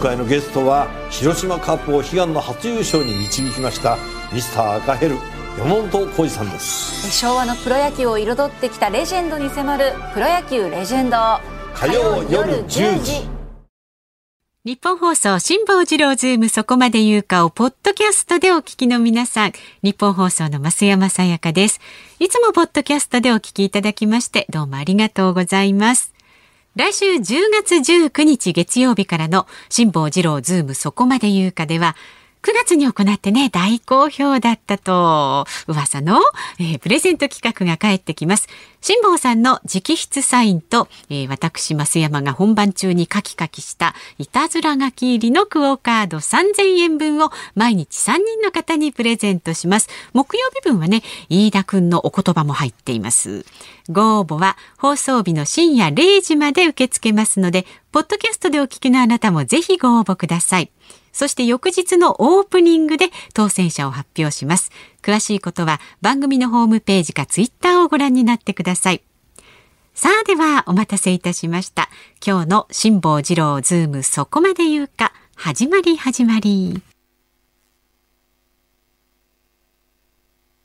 回のゲストは広島カープを悲願の初優勝に導きましたミスター赤ヘル山本浩二さんです。昭和のプロ野球を彩ってきたレジェンドに迫る「プロ野球レジェンド」火曜夜10時。ニッポン放送辛坊治郎ズームそこまで言うかをポッドキャストでお聞きの皆さん。ニッポン放送の増山さやかです。いつもポッドキャストでお聞きいただきましてどうもありがとうございます来週10月19日月曜日からの辛坊治郎ズームそこまで言うかでは9月に行ってね、大好評だったと、噂の、えー、プレゼント企画が返ってきます。辛坊さんの直筆サインと、えー、私、増山が本番中にカキカキしたいたずら書き入りのクオカード3000円分を毎日3人の方にプレゼントします。木曜日分はね、飯田くんのお言葉も入っています。ご応募は放送日の深夜0時まで受け付けますので、ポッドキャストでお聞きのあなたもぜひご応募ください。そして翌日のオープニングで当選者を発表します。詳しいことは番組のホームページかツイッターをご覧になってください。さあではお待たせいたしました。今日の辛坊治郎ズームそこまで言うか始まり始まり。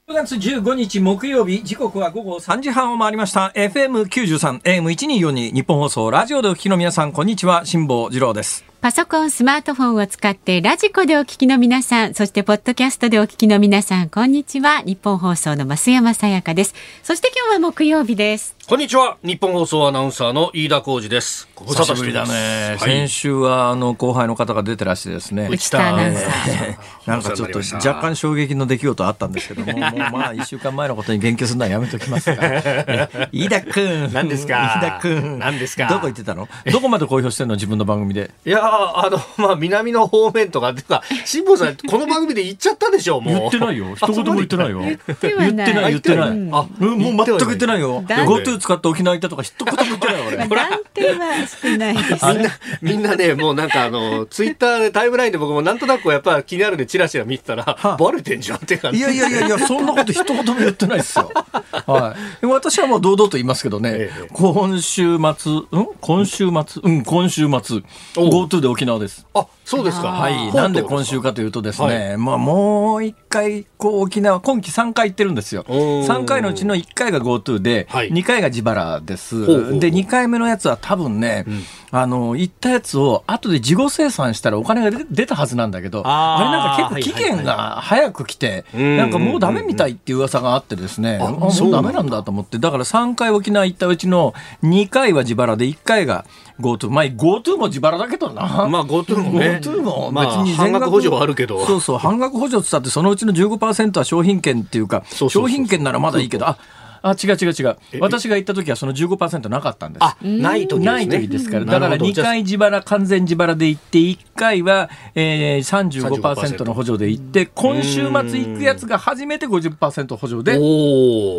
9月15日木曜日、時刻は午後3時半を回りました。FM93、AM1242、日本放送、ラジオでお聞きの皆さん、こんにちは、辛坊治郎です。パソコン、スマートフォンを使ってラジコでお聞きの皆さん、そしてポッドキャストでお聞きの皆さん、こんにちは。日本放送の増山さやかです。そして今日は木曜日です。こんにちは。日本放送アナウンサーの飯田浩二です。ご無沙汰してだね。はい、先週はあの後輩の方が出てらしてですね。内田アナウンサー。なんかちょっと若干衝撃の出来事あったんですけども、もう まあ一週間前のことに言及するのはやめときますが。飯田君。何ですか？飯田君。何ですか？どこ行ってたの？どこまで公表してんの？自分の番組で。いやあの、まあ南の方面とか、てか、辛坊さん、この番組で言っちゃったでしょ、もう。言ってないよ。一言も言ってないよ。言ってない、言ってない。あ、もう全く言ってないよ。GoTo 使って沖縄行ったとか一言も言ってない俺。断定はしてないです。みんな、みんなね、もうなんかあの、ツイッターでタイムラインで僕もなんとなくやっぱ気になるんでチラチラ見てたら、はバレてんじゃんって感じ。いやいやいやいや、そんなこと一言も言ってないですよ。はい。私はもう堂々と言いますけどね、ええ、今週末、うん？今週末、うん、今週末、GoTo で沖縄です。あ、そうですか。はい。なんで今週かというとですね、はい、まあもう一回、こう沖縄、今季3回行ってるんですよ。3回のうちの1回が GoTo で、はい、2回が自腹です。で、2回目のやつは多分ね、うん、あの、行ったやつを後で事後生産したらお金が出たはずなんだけど、あれなんか結構期限が早く来て、なんかもうダメみたいっていう噂があってですね、あ、もうダメなんだと思って、だから3回沖縄行ったうちの2回は自腹で1回が GoTo。まあ GoTo も自腹だけどな。まあ GoTo もね。GoTo も別に半額補助はあるけど。そうそう、半額補助って言ったってそのうちの15%は商品券っていうか、商品券ならまだいいけど、あ、あ、違う違う違う。私が行った時はその15%なかったんです。あ、ない時ですね。ない時ですから。だから2回自腹、完全自腹で行って、1回は、えー、35%の補助で行って、今週末行くやつが初めて50%補助で、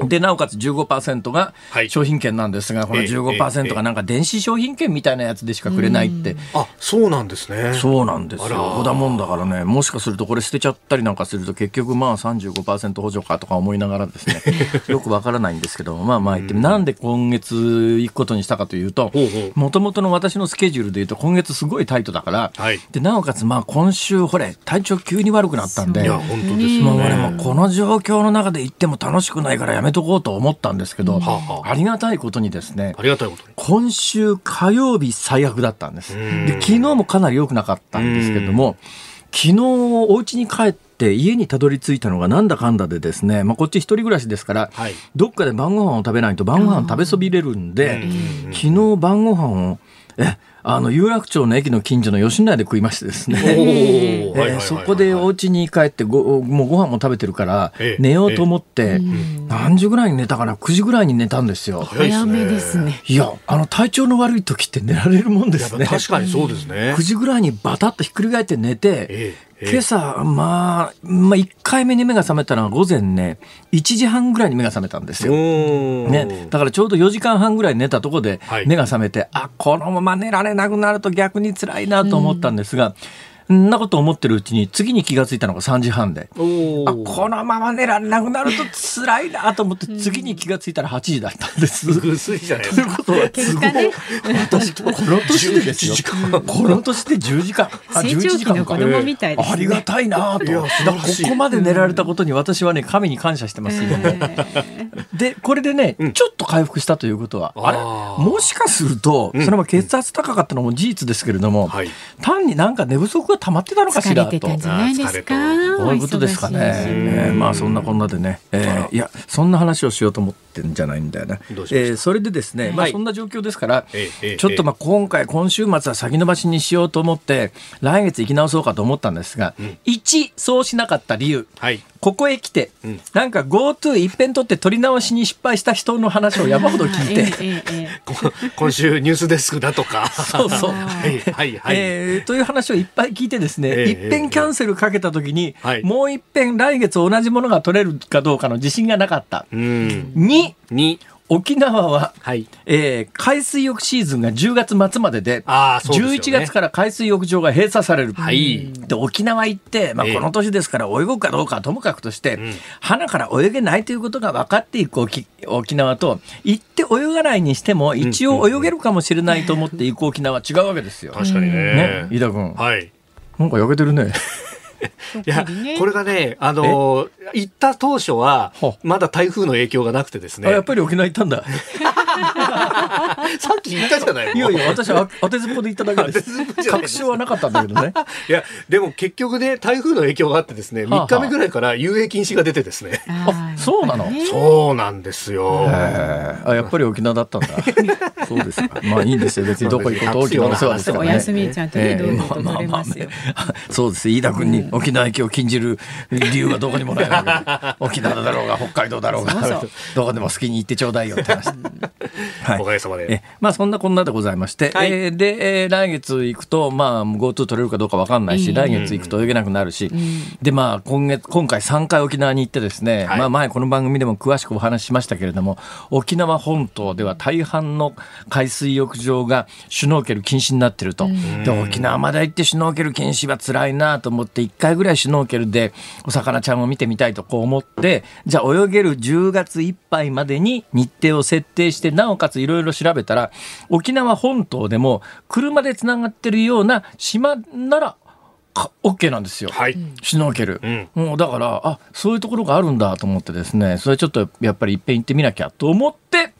で、なおかつ15%が商品券なんですが、はい、この15%がなんか電子商品券みたいなやつでしかくれないって。あ、そうなんですね。そうなんですよ。ほだもんだからね、もしかするとこれ捨てちゃったりなんかすると結局まあ35%補助かとか思いながらですね、よくわからないんですけど、まあまあ言って、なんで今月行くことにしたかというと、もともとの私のスケジュールでいうと、今月すごいタイトだから、はい、でなおかつ、まあ今週、ほれ、体調急に悪くなったんで、いや、本当ですもう俺もこの状況の中で行っても楽しくないからやめとこうと思ったんですけど、ありがたいことにですね、ありがたいことに。今週火曜日最悪だったんです。で昨日もかなり良くなかったんですけども、昨日お家に帰って家にたどり着いたのがなんだかんだでですね、まあ、こっち一人暮らしですから、はい、どっかで晩ご飯を食べないと晩ご飯食べそびれるんで、昨日晩ご飯をえあの有楽町の駅の近所の吉野家で食いましてですね、えー、そこでお家に帰ってごもうご飯も食べてるから寝ようと思って、何時ぐらいに寝たかな？9時ぐらいに寝たんですよ。早めですね。いやあの体調の悪い時って寝られるもんですね。確かにそうですね。9時ぐらいにバタッとひっくり返って寝て、今朝、まあ、まあ、1回目に目が覚めたのは午前ね、1時半ぐらいに目が覚めたんですよ。ね、だからちょうど4時間半ぐらい寝たとこで目が覚めて、はい、あ、このまま寝られなくなると逆に辛いなと思ったんですが、んなこと思ってるうちに次に気がついたのが3時半で。あおこのまま寝られなくなると辛いなと思って次に気がついたら8時だったんです。ぐすいじゃないですか。ことは 結果ね。私この年でですよ。この年で10時間。あ成長11時間か。期の子供みたいですね。ありがたいなと。いここまで寝られたことに私はね神に感謝してます今もでこれでね、ちょっと回復したということはあれ？もしかするとそれは血圧高かったのも事実ですけれども、はい。単になんか寝不足が溜まってたのかし疲らと。れてたんじゃないですか？あ疲れそういうことですかね。えーまあそんなこんなでね、えーいやそんな話をしようと思ってんじゃないんだよな。どうしました？えーそれでですね、まあはいそんな状況ですから、ちょっとまあ今回今週末は先延ばしにしようと思って来月行き直そうかと思ったんですが、一そうしなかった理由。はい。ここへ来て、んなんか GoTo 一遍取って取り直しに失敗した人の話を山ほど聞いて、今週ニュースデスクだとか。そうそう。はいはいはい。えーという話をいっぱい聞いてですね、ええ一遍キャンセルかけた時に、はいもう一遍来月同じものが取れるかどうかの自信がなかった。うん。に、に、沖縄は、はい。えー海水浴シーズンが10月末までで、あでね。11月から海水浴場が閉鎖される。はいで沖縄行って、まあ、ええこの年ですから泳ぐかどうかはともかくとして、花から泳げないということが分かっていく沖沖縄と行って泳がないにしても一応泳げるかもしれないと思って行く沖縄は違うわけですよ。確かにねね。飯田君、はい。なんか焼けてるね。いや、これがね、あのー、行った当初はほ、まだ台風の影響がなくてですね。あやっぱり沖縄行ったんだ。さっき言ったじゃないいやいや、私は当てずっぽで行っただけです確証はなかったんだけどね。いや、でも結局ね、台風の影響があってですね、はあはあ3日目ぐらいから遊泳禁止が出てですね。あ、そうなの？そうなんですよ。えーあやっぱり沖縄だったんだ。そうですか。まあいいんですよ。別にどこ行こうと沖縄の世話ですからね。お休みちゃんとね、ええどうぞと取れますよ。そうです。飯田君に沖縄行きを禁じる理由はどこにもないわけで。沖縄だろうが北海道だろうが、どこでも好きに行ってちょうだいよって話。はい。おかげさまで。えまあそんなこんなでございまして、はい。えーで、えー来月行くと、まあ GoTo 取れるかどうかわかんないし、来月行くと泳げなくなるし、でまあ今月、今回3回沖縄に行ってですね、はい。まあ前この番組でも詳しくお話ししましたけれども、沖縄本島では大半の海水浴場がシュノーケル禁止になってると。で、沖縄まで行ってシュノーケル禁止は辛いなと思って、1回ぐらいシュノーケルでお魚ちゃんを見てみたいとこう思って、じゃあ泳げる10月いっぱいまでに日程を設定して、なおかついろいろ調べたら、沖縄本島でも車でつながってるような島なら、か OK なんですよ。はい。シュノーケル、うんもうだからあそういうところがあるんだと思ってですねそれちょっとやっぱりいっぺん行ってみなきゃと思って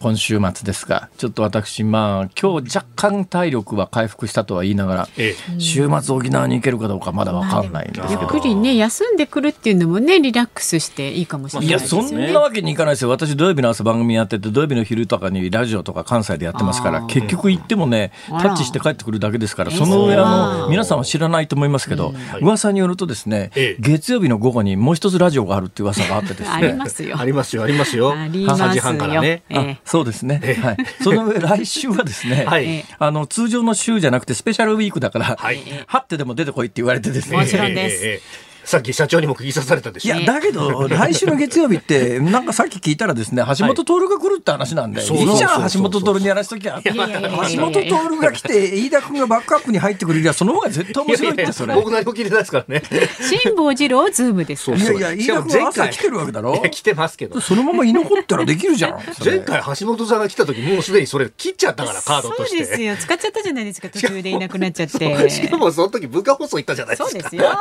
今週末ですがちょっと私まあ今日若干体力は回復したとは言いながらええ。週末沖縄に行けるかどうかまだ分かんないんですゆっけど。くりね、休んでくるっていうのもね、リラックスしていいかもしれないいやですよね。そんなわけにいかないですよ私土曜日の朝番組やってて土曜日の昼とかにラジオとか関西でやってますから結局行ってもねタッチして帰ってくるだけですからえその上あの皆さんは知らないと思いますけどはい噂によるとですねええ月曜日の午後にもう一つラジオがあるっていう噂があってですあねりますよ。ありますよ、ありますよ。ありますよ3時半からね。そうですね。はい。その上、来週はですね、はい。ええ。あの、通常の週じゃなくてスペシャルウィークだから、はい。はってでも出てこいって言われてですね。もちろんです。ええええさっき社長にも釘刺されたでしょ。いや、だけど、来週の月曜日って、なんかさっき聞いたらですね、橋本徹が来るって話なんで、いいじゃん、橋本徹にやらしときゃ。橋本徹が来て、飯田君がバックアップに入ってくれりゃ、その方が絶対面白いって、それ。僕何も聞いてないですからね。辛坊治郎ズームですから。いやいや、飯田君は朝来てるわけだろ来てますけど。そのまま居残ったらできるじゃん。前回橋本さんが来た時もうすでにそれ切っちゃったからカードとして。そうですよ。使っちゃったじゃないですか。途中でいなくなっちゃって。しかもその時文化放送行ったじゃないですか。そうですよ。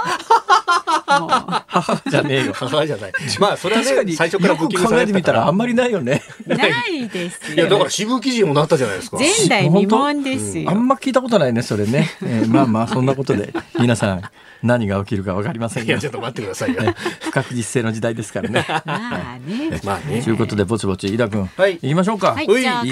母じゃねえよ。母じゃない。まあそれは確かに、ね最初からよくブッキングさ考えてみたらら。あんまりないよね。ないですいやだかよら。渋記事にもなったじゃないですか。前代未聞ですよ。あんま聞いたことないね、それね。えーまあまあ、そんなことで、皆さん、何が起きるかわかりませんよ。いやちょ。っと待ってくださいよ。不確実性の時代ですからね。まあね。まあね。ということで、ぼちぼち、飯田君、はい。行きましょうか。はい、うい。や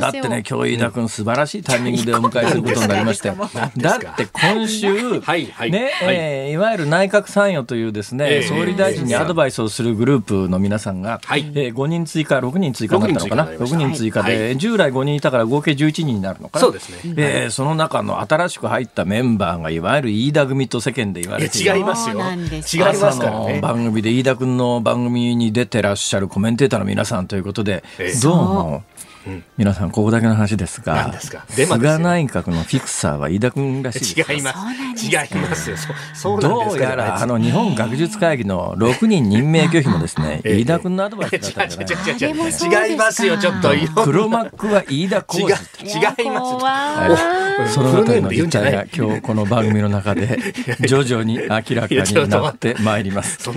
だって。ね今日飯田君素晴らしいタイミングでお迎えすることになりまして。だって今週はいはい。ねはい。えーいわゆる内閣参与というですね、ええ総理大臣にアドバイスをするグループの皆さんが、はい。えー5人追加6人追加になったのかな？6 6人追加で、はい。従来5人いたから合計11人になるのかな？そうですね。えーその中の新しく入ったメンバーがいわゆる飯田組と世間で言わいれて違いますよ。違いますから朝のね。番組で飯田君の番組に出てらっしゃるコメンテーターの皆さんということで、ええ。どうもうん、皆さんここだけの話ですが菅内閣のフィクサーは飯田君らしいです。違います違いますよ。そうど。うやらあの日本学術会議の6人任命拒否もですね、飯田君のアドバイスだったんじゃない違いますよちょっと。黒幕は飯田浩二。違いますそのあたりの実態が今日この番組の中で 徐々に明らかになってまいります。さ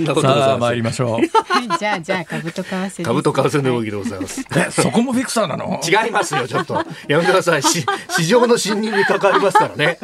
あ参りましょう。じゃあじゃあ株と為替株と為替の動きでございます。そこもフィクサーなの。違いますよちょっと。やめてください。市場の信任に関わりますからね、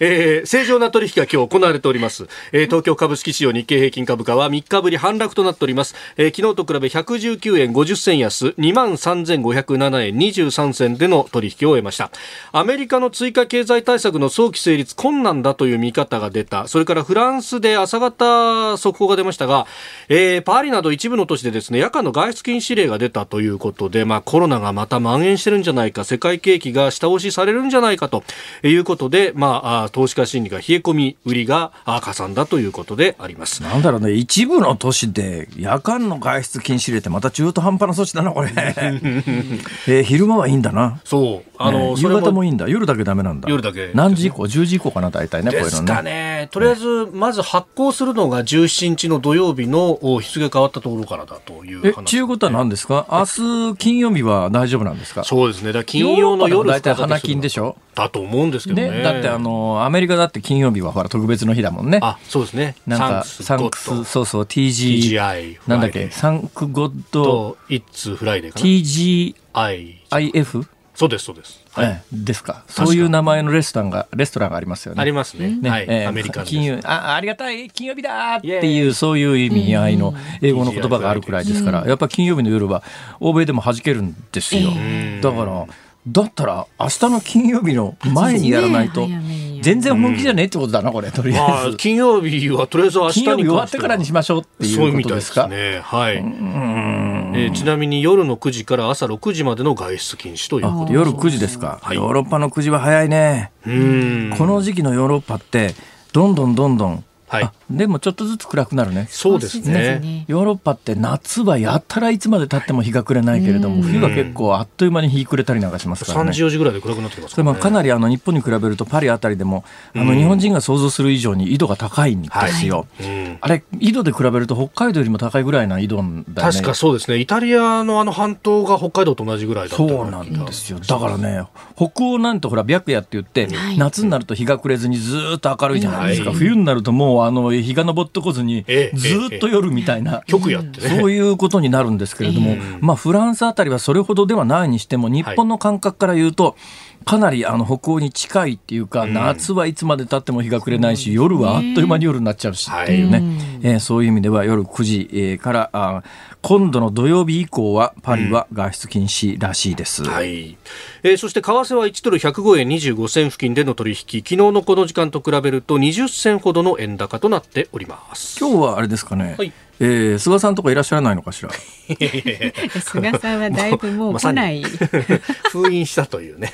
えー、正常な取引が今日行われております、えー、東京株式市場日経平均株価は3日ぶり反落となっております、えー、昨日と比べ119円50銭安2万3507円23銭での取引を終えました。アメリカの追加経済対策の早期成立困難だという見方が出た。それからフランスで朝方速報が出ましたが、えー、パリなど一部の都市でですね夜間の外出禁止令が出たということで、まあ、コロナがまた蔓延してるんじゃないか世界景気が下押しされるんじゃないかということで、まあ、投資家心理が冷え込み売りがかさんだということであります。なんだろうね一部の都市で夜間の外出禁止令ってまた中途半端な措置だなこれ、えー、昼間はいいんだな。そうあの、ね、夕方もいいんだ。夜だけダメなんだ。夜だけ。何時以降10時以降かな大体ねこういうのね。ねとりあえずまず発行するのが17日の土曜日の日付変わったところからだという話。ちゅうことは何ですか？明日金曜日は大丈夫なんですか？そうですね。だ金曜の夜大体花金でしょ？だと思うんですけどね、ね、だってあのアメリカだって金曜日はほら特別の日だもんね。あそうですね。なんか Thanks そうそう TG TGI なんだっけ？ Thank God it's Friday かな TGIF そうですそうです。はい、ですか。そういう名前のレストランがレストランがありますよね。ありますね。ね。はい、えー、アメリカ金曜あありがたい。金曜日だっていうそういう意味合いの英語の言葉があるくらいですから、やっぱ金曜日の夜は欧米でも弾けるんですよ。だから。だったら明日の金曜日の前にやらないと全然本気じゃねえってことだなこれとりあえず、金曜日はとりあえず明日に終わってからにしましょうっていうことですか？ね。はいえー、ちなみに夜の9時から朝6時までの外出禁止ということ夜9時ですか、はい、ヨーロッパの9時は早いね。この時期のヨーロッパってどんどんどんどんはい、でもちょっとずつ暗くなるね。そうですね。ヨーロッパって夏はやったらいつまで経っても日が暮れないけれども、冬は結構あっという間に日暮れたりなんかしますからね。3時4時ぐらいで暗くなってますから、ね、かなりあの日本に比べるとパリあたりでも、あの日本人が想像する以上に緯度が高いんですよ。はい、あれ緯度で比べると北海道よりも高いぐらいな緯度だよね。確かそうですね。イタリアのあの半島が北海道と同じぐらいだったそうなんですよ。だからね、北欧なんてほら白夜って言って、夏になると日が暮れずにずっと明るいじゃないですか。冬になるともうあの日が昇ってこずに、ずっと夜みたいな、曲やってそういうことになるんですけれども、まあ、フランスあたりはそれほどではないにしても、日本の感覚から言うと、かなりあの北欧に近いっていうか、夏はいつまでたっても日が暮れないし、夜はあっという間に夜になっちゃうしっていうね、えー、そういう意味では夜9時、えー、からあ今度の土曜日以降はパリは外出禁止らしいです、うん、はいえー、そして為替は1ドル105円25銭付近での取引。昨日のこの時間と比べると20銭ほどの円高となっております。今日はあれですかね、はい。えー、菅さんとかいらっしゃらないのかしら？菅さんはだいぶもう来ない。封印したというね。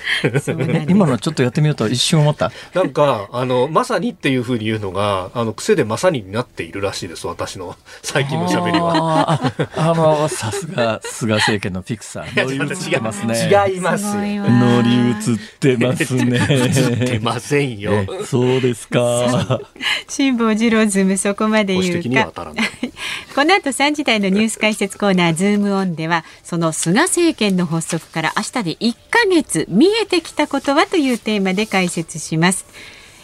今のちょっとやってみようと一瞬思った。なんか、あの、まさにっていうふうに言うのが、あの、癖でまさにになっているらしいです、私の最近の喋りは。ああの、さすが菅政権のフィクサー。乗り移ってますね。違いますよ。乗り移ってますね。移ってませんよ。そうですか。辛坊治郎ズームそこまで言うか。この後3時台のニュース解説コーナーズームオンではその菅政権の発足から明日で1ヶ月見えてきたことはとい。うテーマで解説します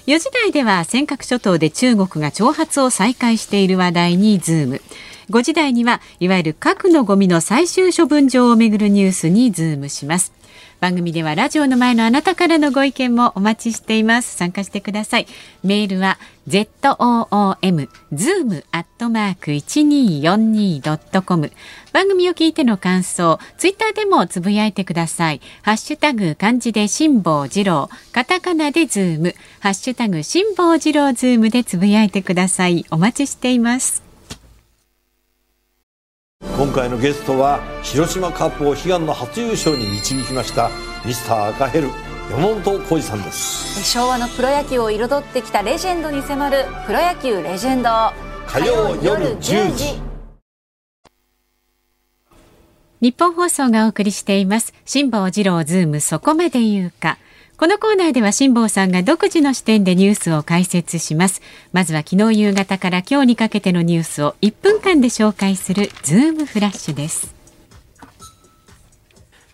4時台では尖閣諸島で中国が挑発を再開してい。る話題にズーム5時台にはい。わゆる核のゴミの最終処分場をめぐるニュースにズームします番組ではラジオの前のあなたからのご意見もお待ちしています。参加してください。メールは zoom zoom アットマーク 1242.com 番組を聞いての感想ツイッターでもつぶやいてください。ハッシュタグ漢字で辛坊治郎。カタカナでズーム。ハッシュタグ辛坊治郎ズームでつぶやいてください。お待ちしています。今回のゲストは広島カープを悲願の初優勝に導きましたミスター赤ヘル山本浩二さんです。昭和のプロ野球を彩ってきたレジェンドに迫る「プロ野球レジェンド」火曜夜10時。ニッポン放送がお送りしています。辛坊治郎ズームそこまで言うかこのコーナーでは辛坊さんが独自の視点でニュースを解説します。まずは昨日夕方から今日にかけてのニュースを1分間で紹介するズームフラッシュです。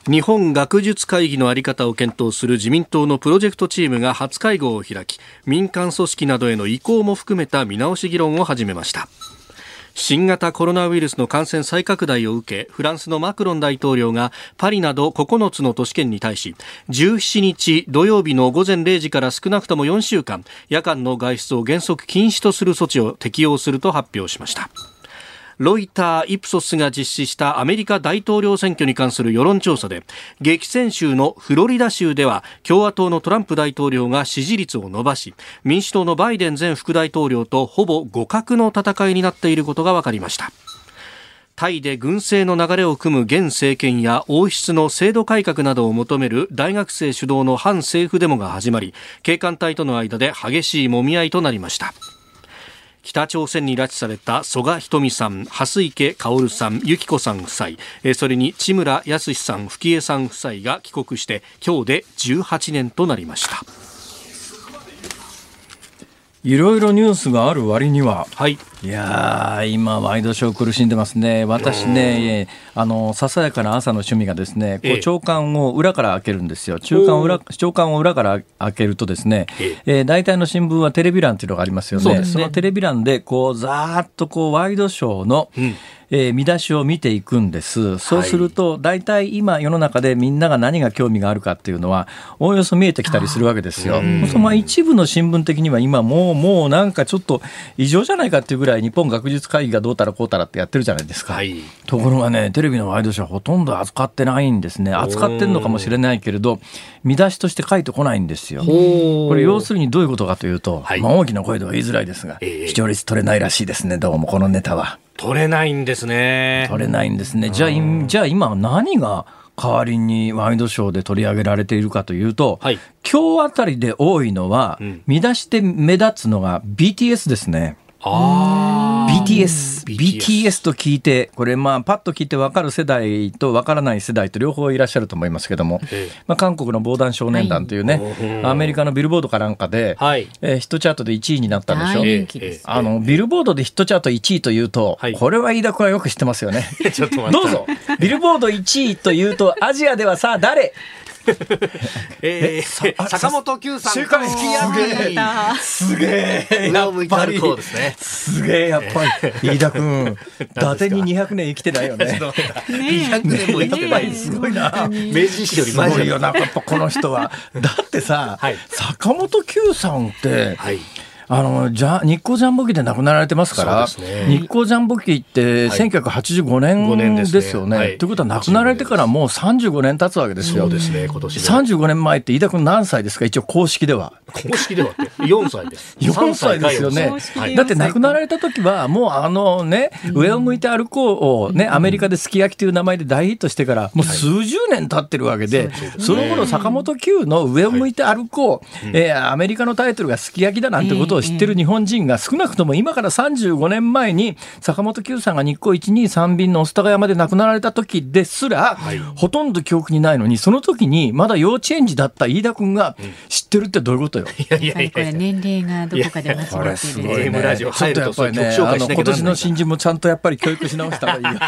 日本学術会議の在り方を検討する自民党のプロジェクトチームが初会合を開き民間組織などへの移行も含めた見直し議論を始めました。新型コロナウイルスの感染再拡大を受けフランスのマクロン大統領がパリなど9つの都市圏に対し17日土曜日の午前0時から少なくとも4週間夜間の外出を原則禁止とする措置を適用すると発表しました。ロイター・イプソスが実施したアメリカ大統領選挙に関する世論調査で激戦州のフロリダ州では共和党のトランプ大統領が支持率を伸ばし民主党のバイデン前副大統領とほぼ互角の戦いになっていることが分かりました。タイで軍政の流れを組む現政権や王室の制度改革などを求める大学生主導の反政府デモが始まり警官隊との間で激しいもみ合いとなりました。北朝鮮に拉致された曽我ひとみさん、蓮池薫さん、由紀子さん夫妻、それに千村康さん、吹江さん夫妻が帰国して今日で18年となりました。いろいろニュースがある割には、はい、いや今、ワイドショー苦しんでますね、私ね、あのささやかな朝の趣味がですね、こう長官を裏から開けるんですよ、中間を裏長官を裏から開けると、ですね、えー、大体の新聞はテレビ欄っていうのがありますよね、そ、ね、のテレビ欄でこうざーっとこうワイドショーの、うん。えー、見出しを見ていくんです。そうすると、大体今世の中でみんなが何が興味があるかっていうのは、おおよそ見えてきたりするわけですよ。そまあ一部の新聞的には今もう、もうなんかちょっと異常じゃないかっていうぐらい日本学術会議がどうたらこうたらってやってるじゃないですか。はい、ところがね、テレビのワイドショーほとんど扱ってないんですね。扱ってんのかもしれないけれど、見出しとして書いてこないんですよ。これ要するにどういうことかというと、はい、まあ大きな声では言いづらいですが、視聴率取れないらしいですね、どうもこのネタは。取れないんですね。取れないんですね。じゃあ、じゃあ今何が代わりにワイドショーで取り上げられているかというと、はい、今日あたりで多いのは、うん、見出して目立つのが BTS ですね。BTS、BTS と聞いて、これ、まあ、パッと聞いて分かる世代と分からない世代と両方いらっしゃると思いますけども、まあ、韓国の防弾少年団というね、はい、アメリカのビルボードかなんかで、はい、えー、ヒットチャートで1位になったんでしょ、う。あのビルボードでヒットチャート1位というと、はい、これは飯田君はよく知ってますよね。どうぞ、ビルボード1位というと、アジアではさあ誰？えー、坂本九さん週刊すげえすげえ上を向いて歩こうですねすげえやっぱり。飯田君 伊達に200年生きてないよね。200 年も生きてない。すごいな。明治維新より前すごいよなやっぱこの人は。だってさ、はい、坂本九さんって、はいあのじゃ日光ジャンボ機で亡くなられてますから、ね、日光ジャンボ機って1985年ですよね。と、はい、いうことは亡くなられてからもう35年経つわけですよ。そうですね。今年35年前って飯田君何歳ですか？一応公式では。公式では4歳です。4歳ですよね。だって亡くなられた時はもうあのね、上を向いて歩こうをね、アメリカですき焼きという名前で大ヒットしてからもう数十年経ってるわけで、その頃坂本九の上を向いて歩こう、えー、アメリカのタイトルがすき焼きだなんてことを知ってる日本人が少なくとも今から35年前に坂本九さんが日光123便の御巣鷹山で亡くなられた時ですら、はい、ほとんど記憶にないのにその時にまだ幼稚園児だった飯田君が知ってるってどういうことよ。いやいやいや年齢がどこかで間違ってる。ね、ちょっとやっぱりね、あの今年の新人もちゃんとやっぱり教育し直した方がいいよ。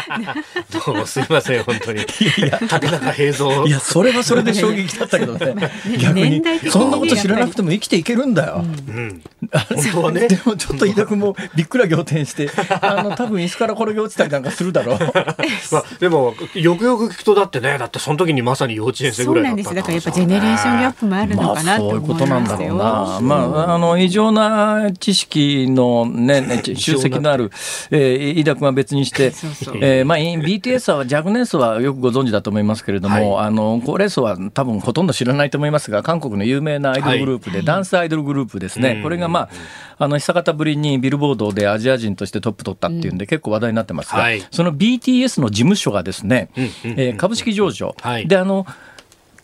どうすみません本当に。いや竹中平蔵。いやそれはそれで衝撃だったけどね。逆にそんなこと知らなくても生きていけるんだよ。うん、本当はね。でもちょっと飯田君もびっくら仰天して、あの多分椅子から転げ落ちたりなんかするだろう。まあでもよくよく聞くとだってね、だってその時にまさに幼稚園生ぐらいだったそうなんです。だからやっぱジェネレーションギャップもあるのかなと思いますよ。まあ、そういうことなんだろうな。まああの異常な知識のね、ね集積のある、えー、飯田君は別にして、そうそうえー、まあ BTS は若年層はよくご存知だと思いますけれども、はい、あの高齢層は多分ほとんど知らないと思いますが、韓国の有名なアイドルグループで、はい、ダンスアイドルグループですね。これがまああの久方ぶりにビルボードでアジア人としてトップ取ったっていうんで、結構話題になってますが、はい、その BTS の事務所がですね、えー、株式上場、はい、であの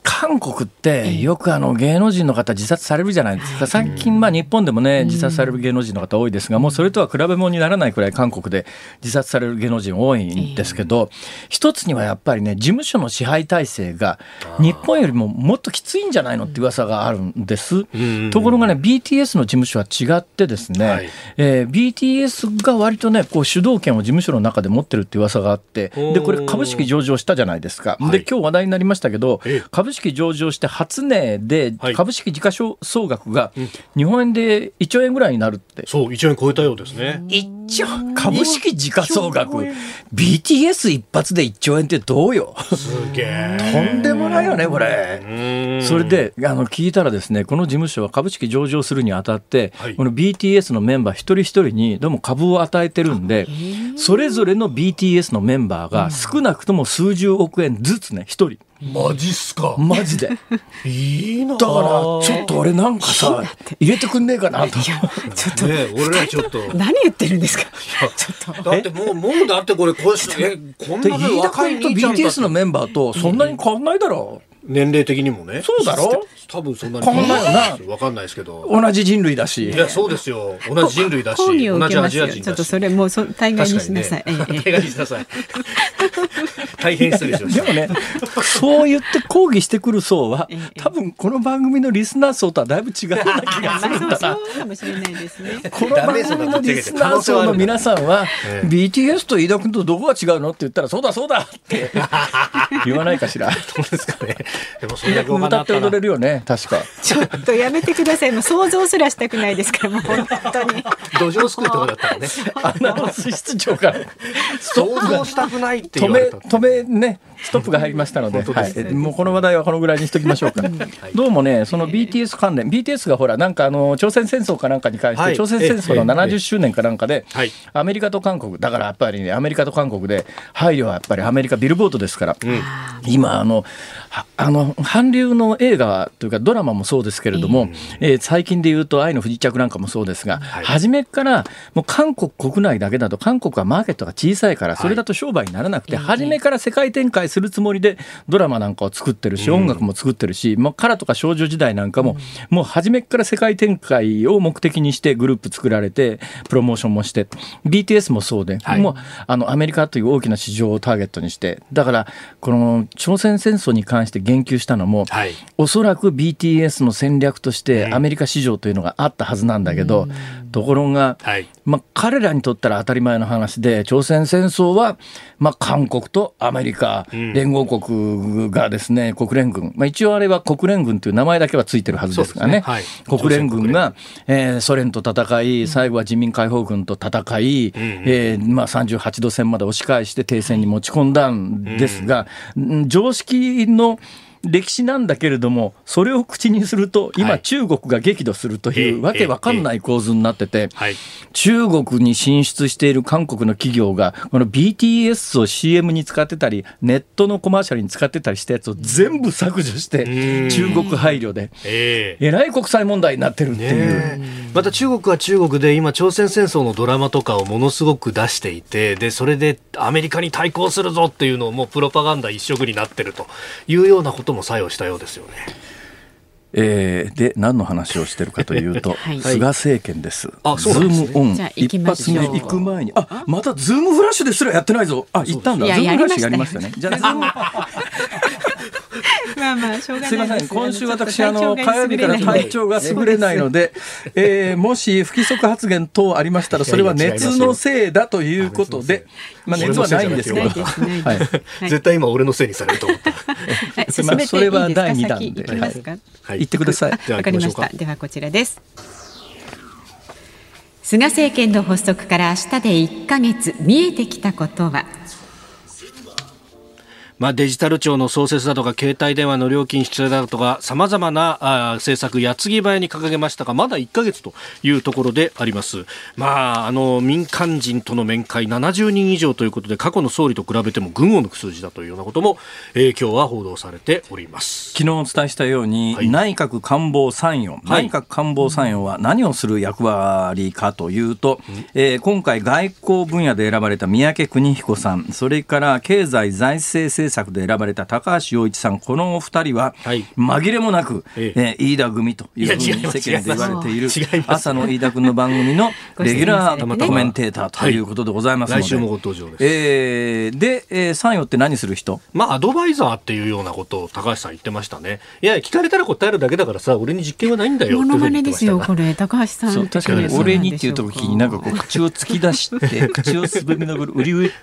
韓国ってよくあの芸能人の方自殺されるじゃないですか。最近まあ日本でもね自殺される芸能人の方多いですが、もうそれとは比べ物にならないくらい韓国で自殺される芸能人多いんですけど、一つにはやっぱりね事務所の支配体制が日本よりももっときついんじゃないのって噂があるんです。ところがね BTS の事務所は違ってですね、はい、えー、BTS が割とねこう主導権を事務所の中で持ってるって噂があって、でこれ株式上場したじゃないですか。で今日話題になりましたけど、株式上場して初値で株式時価総額が日本円で1兆円ぐらいになるって。そう、1兆円超えたようですね。1兆株式時価総額 BTS 一発で1兆円ってどうよ？すげえ。とんでもないよね、これ。それで、あの、聞いたらですね、この事務所は株式上場するにあたって、はい、この BTS のメンバー一人一人にどうも株を与えてるんで、それぞれの BTS のメンバーが少なくとも数十億円ずつね、一人。マジっすか？マジで。いいなだからちょっと俺なんかさ入れてくんねえかなと。ちょっと、ね、俺らちょっと。何言ってるんですか？ちょっと。だってもうもうだってこれこうえ？こんな若い兄ちゃんと BTS のメンバーとそんなに変わんないだろ。う、年齢的にもね。そうだろ？多分そんなに。変わんないよな。わかんないですけど。同じ人類だし。いやそうですよ。同じ人類だし。同じアジア人ちょっとそれもうそ対外にしなさい、ね、対外にしなさい。大変失礼しました。でもねそう言って抗議してくる層は多分この番組のリスナー層とはだいぶ違うような気がするんだな。そうかもしれないですね。この番組のリスナー層の皆さんは BTS と飯田君とどこが違うのって言ったらそうだそうだって。言わないかしら。どうですかねでもそれ 歌って踊れるよね確か。ちょっとやめてください。もう想像すらしたくないですからもう本当に。土壌すくいとかだったらね。アナウンス室長から。想像したくないって止め止めねストップが入りましたので、はい、もうこの話題はこのぐらいにしときましょうか。どうもね、その BTS 関連、BTS がほら、なんかあの朝鮮戦争かなんかに関して、朝鮮戦争の70周年かなんかで、アメリカと韓国、だからやっぱりね、アメリカと韓国で配慮はやっぱりアメリカビルボードですから、今あの、あの韓流の映画というかドラマもそうですけれども、えー、最近で言うと「愛の不時着」なんかもそうですが、はい、初めからもう韓国国内だけだと韓国はマーケットが小さいからそれだと商売にならなくて、はい、初めから世界展開するつもりでドラマなんかを作ってるし、音楽も作ってるし、もうカラとか少女時代なんかも、もう初めから世界展開を目的にしてグループ作られてプロモーションもして BTS もそうで、はい、もうあのアメリカという大きな市場をターゲットにしてだからこの朝鮮戦争に関して言及したのも、はい、おそらく BTS の戦略としてアメリカ市場というのがあったはずなんだけど、ところが、はい、まあ、彼らにとったら当たり前の話で朝鮮戦争は、まあ、韓国とアメリカ、連合国がですね国連軍、まあ、一応あれは国連軍という名前だけはついてるはずですがね、ね。はい、国連軍が、えー、ソ連と戦い最後は人民解放軍と戦い、うん、えー、まあ、38度線まで押し返して停戦に持ち込んだんですが、うん、常識の歴史なんだけれどもそれを口にすると今中国が激怒するというわけわかんない構図になってて中国に進出している韓国の企業がこの BTS を CM に使ってたりネットのコマーシャルに使ってたりしたやつを全部削除して中国配慮でえらい国際問題になってるっていう。また中国は中国で今朝鮮戦争のドラマとかをものすごく出していてでそれでアメリカに対抗するぞっていうのをもうプロパガンダ一色になってるというようなことも作用したようですよね。えー、で何の話をしてるかというと、はい、菅政権です。あ、ズームオン一発目行く前に、あ、またズームフラッシュですらやってないぞ。あ、行ったんだ。ズームフラッシュやりましたね。じゃあまあまあ、しょうがないす。みません、今週私、あの、火曜日から体調が優れないので、えー、もし不規則発言等ありましたら、それは熱のせいだということで、まあ、熱はないんですけど、はい、絶対今俺のせいにされると思った。まあ、それは第2弾で、はい、言ってください。わかりました。ではこちらです。菅政権の発足から明日で1か月見えてきたことは？まあ、デジタル庁の創設だとか携帯電話の料金引き上げだとかさまざまなあ政策矢継ぎ早に掲げましたがまだ1か月というところであります、まあ、あの民間人との面会70人以上ということで過去の総理と比べても群を抜く数字だというようなことも、えー、今日は報道されております。昨日お伝えしたように、はい、内閣官房参与、内閣官房参与は何をする役割かというと、うん、えー、今回外交分野で選ばれた三宅邦彦さんそれから経済財政政制作で選ばれた高橋洋一さん。このお二人は、紛れもなく、ええ。飯田組というふうに世間で言われている朝の飯田君の番組の レギュラーコメンテーターとい。うことでございますので、来週もご登場です、えー、で、えー、参与って何する人？まあアドバイザーっていうようなことを高橋さん言ってましたね。いや聞かれたら答えるだけだからさ俺に実験はないんだよ。モノマネですよこれ。高橋さん確かに俺にっていう時になんかこう口を突き出して 口を滑りながら売り上げ？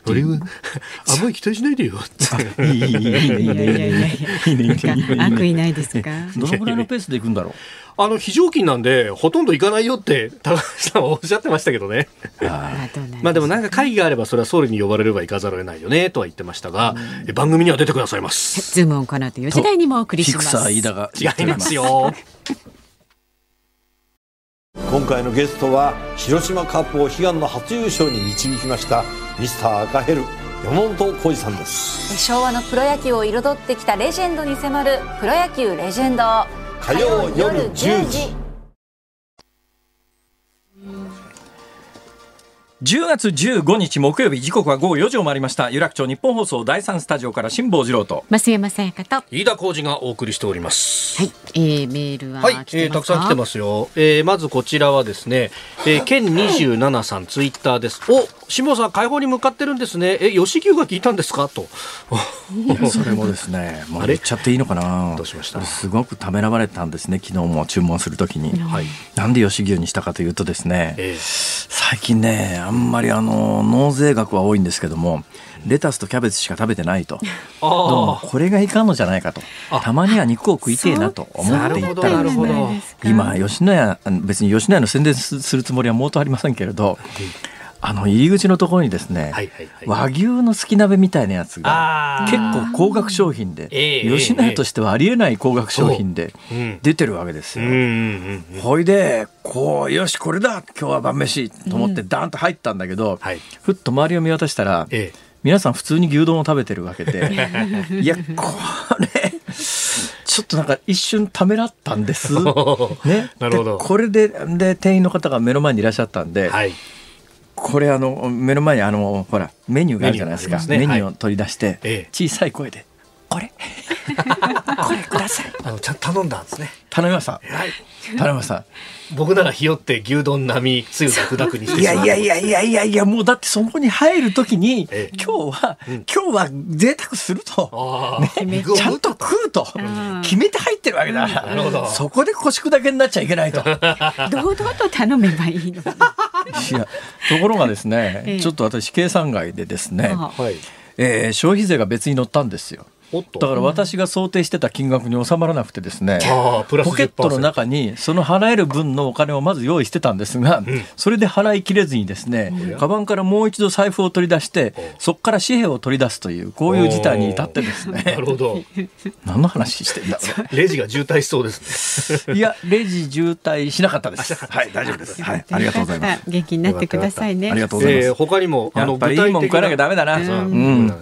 あんまり期待しないでよ いいいいいいねいいいいいい悪意ないですかどのぐらいのペースでいくんだろうあの非常勤なんでほとんど行かないよって高橋さんはおっしゃってましたけどね。まあでもなんか会議があればそれは総理に呼ばれれば行かざるを得ないよねとは言ってましたが、うん、番組には出てくださいます。ズームオンこの後4時台にもお送りします。違いますよ。今回のゲストは広島カップを悲願の初優勝に導きましたミスター赤ヘル山本浩二さんです。昭和のプロ野球を彩ってきたレジェンドに迫るプロ野球レジェンド。火曜夜10時。10月15日木曜日時刻は午後4時を回りました。有楽町日本放送第三スタジオから辛坊治郎と。増山さやかと。飯田浩二がお送りしております。はい、えー、メールははい、えー、たくさん来てますよ、えー、まずこちらはですね、えー、県27さんツイッターです。お辛坊さん解放に向かってるんですね。え吉牛が聞いたんですか？と。それもですねもう言っちゃっていいのかな？どうしました？すごくためらわれたんですね昨日も注文するときに、はい、なんで吉牛にしたかというとですね、えー、最近ねあんまりあの納税額は多いんですけどもレタスとキャベツしか食べてないと。どうもこれがいかんのじゃないかと。たまには肉を食いてえなと思っていたらですね今吉野家別に吉野家の宣伝するつもりはもうとありませんけれどあの入り口のところにですね、はいはいはい、和牛のすき鍋みたいなやつが結構高額商品で、えー、吉野家としてはありえない高額商品で出てるわけですよ。ほいでこうよしこれだ今日は晩飯と思ってダンと入ったんだけど、うんふっと周りを見渡したら、えー、皆さん普通に牛丼を食べてるわけで いやこれちょっとなんか一瞬ためらったんです。ね、なるほど。これでで店員の方が目の前にいらっしゃったんで、はいこれあの目の前にあのほらメニューがあるじゃないですか。メニュー,、を取り出して、小さい声で「これ これください」あのちゃんと頼んだんですね。頼みました、はい、頼みました。僕ならひよって牛丼並みつゆだくだくにしていやいやいやいやいやいやもうだってそこに入るときに、ええ、今日は、うん、今日は贅沢すると、ね、ちゃんと食うと決めて入ってるわけだから、そこで腰砕けになっちゃいけないと。堂々と頼めばいいのいやところがですね、え、ちょっと私計算外でですね、はい、えー、消費税が別に乗ったんですよ。だから私が想定してた金額に収まらなくてですね、ポケットの中にその払える分のお金をまず用意してたんですが、うん、それで払いきれずにですね、うん、カバンからもう一度財布を取り出して、そこから紙幣を取り出すというこういう事態に至ってですね。なるほど。何の話してんだ レジが渋滞しそうですね。いやレジ渋滞しなかったです。はい大丈夫です。はいありがとうございます。元気になってくださいね。ありがとうございます。えー、他にもあの具体的いいもん食わなきゃダメだな。うん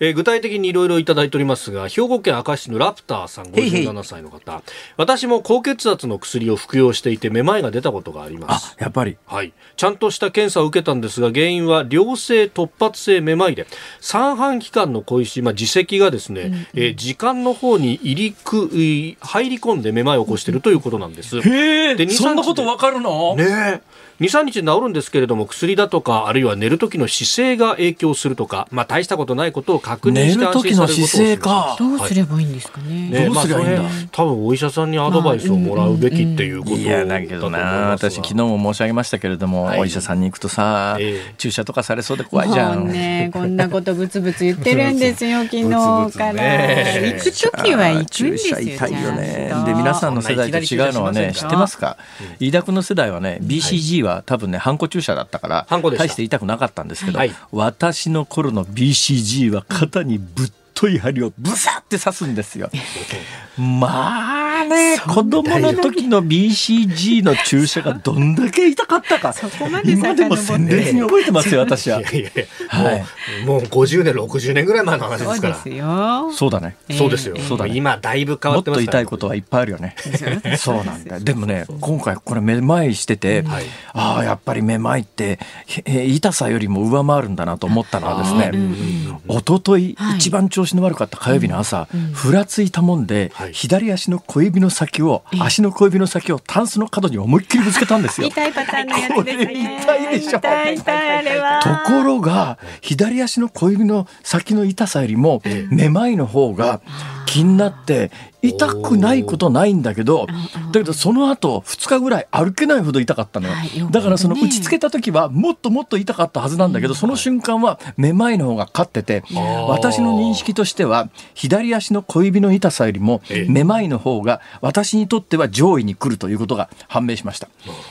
えー、具体的にいろいろいただいておりますが兵庫県明石市のラプターさん57歳の方。私も高血圧の薬を服用していてめまいが出たことがあります。やっぱり。はい。ちゃんとした検査を受けたんですが原因は良性突発性めまいで三半規管の小石、まあ、耳石がですね、うんうん、えー、時間の方に入りく入り込んでめまいを起こしているということなんです、へえ。そんなことわかるの？ね23日治るんですけれども薬だとかあるいは寝る時の姿勢が影響するとか、まあ、大したことないことを確認して安心され姿勢か。どうすればいいんですかね,、ねどうすればいいんだ、まあ、多分お医者さんにアドバイスをもらうべきっていうことだと思います、いやだけどな。私昨日も申し上げましたけれども、はい、お医者さんに行くとさ、えー、注射とかされそうで怖いじゃん、ね、こんなことブツブツ言ってるんですよ昨日から、行く時は行くんですよ注射痛いよね。で皆さんの世代と違うのはね知ってますか、飯田君の世代はね BCG は多分ね反注射だったから大して痛くなかったんですけど、はい、私の頃の BCG は方にぶっとい針をブサって刺すんですよ。まああね、子供の時の BCG の注射がどんだけ痛かったか。今でも鮮烈に覚えてますよ、私は。いやいやはい、もう50年、60年ぐらい前の話ですから。そうですよ。そうだね。そうですよ。そうだね。今だいぶ変わってますもっと痛いことはいっぱいあるよね。そうなんだ。でもね、今回これめまいしてて、ああ、やっぱりめまいって、痛さよりも上回るんだなと思ったのはですね、一昨日一番調子の悪かった火曜日の朝、ふらついたもんで、左足の小指の先を、足の小指の先をタンスの角に思いっきりぶつけたんですよ。痛いパターンのやつですね。痛いでしょ。痛い痛いあれは。ところが、左足の小指の先の痛さよりも、めまいの方が気になって、痛くないことないんだけど、だけどその後2日ぐらい歩けないほど痛かったのよ、だからその打ちつけた時はもっともっと痛かったはずなんだけど、その瞬間はめまいの方が勝ってて、私の認識としては左足の小指の痛さよりもめまいの方が私にとっては上位に来るということが判明しました。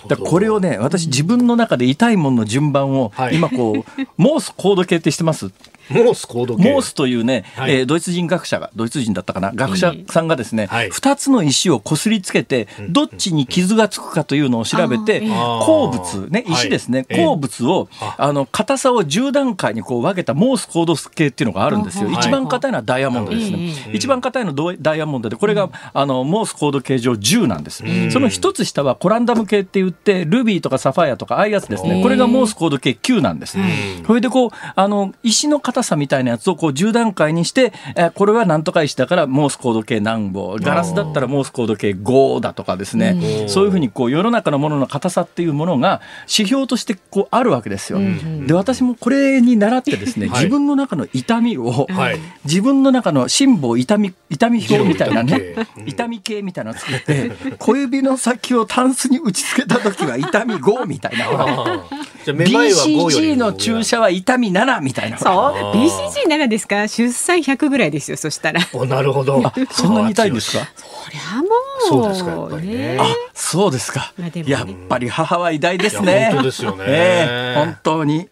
だこれをね私自分の中で痛いものの順番を今こう、モースコード系ってしてます？モースコードモースというね、はい、えー、ドイツ人学者が、ドイツ人だったかな、学者さんがですね、二、はい、2つの石をこすりつけて、どっちに傷がつくかというのを調べて、鉱物、ね、石ですね、鉱物を、あの、硬さを10段階にこう分けたモースコード系っていうのがあるんですよ。一番硬いのはダイヤモンドですね。一番硬いのはダイヤモンドで、これが、あの、モースコード形状10なんです。その一つ下はコランダム系って言って、ルビーとかサファイアとかああいうやつですね。これがモースコード系9なんです。それでこう、あの、石の硬さみたいなやつをこう10段階にして、えこれはなんとか石だからモースコード系何本、ガラスだったらモースコード系5だとかですね、そういうふうにこう世の中のものの硬さっていうものが指標としてこうあるわけですよ。で私もこれに習ってですね、自分の中の痛みを、はい、自分の中の心房痛み痛み表みたいなね、痛み系みたいなのを作って小指の先をタンスに打ち付けた時は痛み5みたいな。BCG の注射は痛み7みたいな。そう BCG7 ですか？出産100ぐらいですよそしたら。なるほど。そんなに痛いんですか？そりゃもう。そうですかやっぱりね。あそうですか。やっぱり母は偉大ですね。本当ですよね。えー、本当に。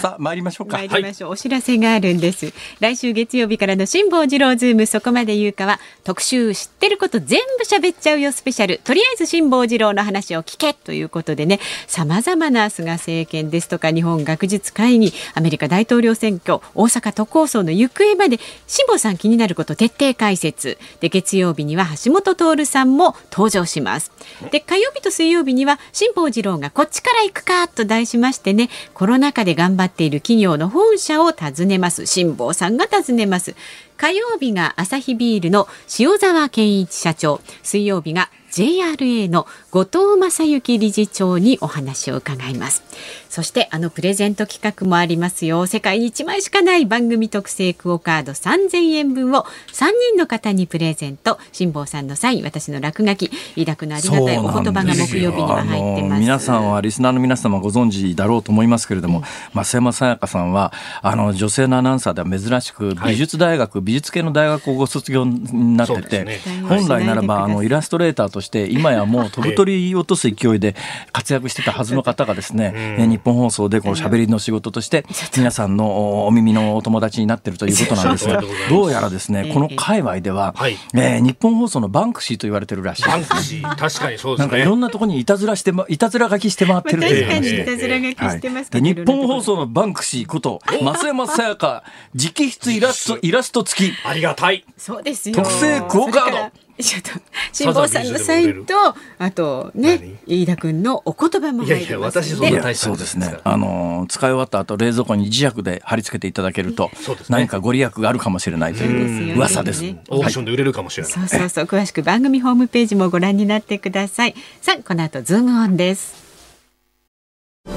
さあ参りましょうか。参りましょう、はい、お知らせがあるんです。来週月曜日からの辛坊治郎ズームそこまで言うかは特集知ってること全部喋っちゃうよスペシャル。とりあえず辛坊治郎の話を聞けということでねさまざまな菅政権ですとか日本学術会議アメリカ大統領選挙大阪都構想の行方まで辛坊さん気になること徹底解説。で月曜日には橋本徹さんも登場します。で火曜日と水曜日には辛坊治郎がこっちから行くかと題しましてねコロナ禍で頑張っている企業の本社を訪ねます。辛坊さんが訪ねます。火曜日がアサヒビールの塩沢健一社長。水曜日が JRA の後藤正幸理事長にお話を伺います。そしてあのプレゼント企画もありますよ。世界に1枚しかない番組特製クオカード。3000円分を3人の方にプレゼント。辛坊さんのサイン私の落書き。飯田君のありがたいお言葉が木曜日には入ってます。皆さんはリスナーの皆様ご存知だろうと思いますけれども、うん、増山さやかさんはあの女性のアナウンサーでは珍しく美術大学、はい、美術系の大学をご卒業になってて、ね、本来ならばあのイラストレーターとして今やもう飛ぶ鳥落とす勢いで活躍してたはずの方がですね、うん、日本放送でこう喋りの仕事として皆さんのお耳のお友達になってるということなんですが どうやらですねこの界隈では、えー、日本放送のバンクシーと言われてるらしいバンクシー。確かにそうですね。いろんなところにいたずらしていたずら書きして回ってるという感じで、日本放送のバンクシーこと増山さやか直筆イラストイラスト付き。ありがたい。そうですよ特製クオカードちょっと辛坊さんのサインとあとね飯田君のお言葉も入ってますいやいや私そうですね。あの使い終わった後冷蔵庫に磁石で貼り付けていただけると、何かご利益があるかもしれないという噂です、ね、オークションで売れるかもしれない、そうそうそう。詳しく番組ホームページもご覧になってください。さあこの後ズームオンです。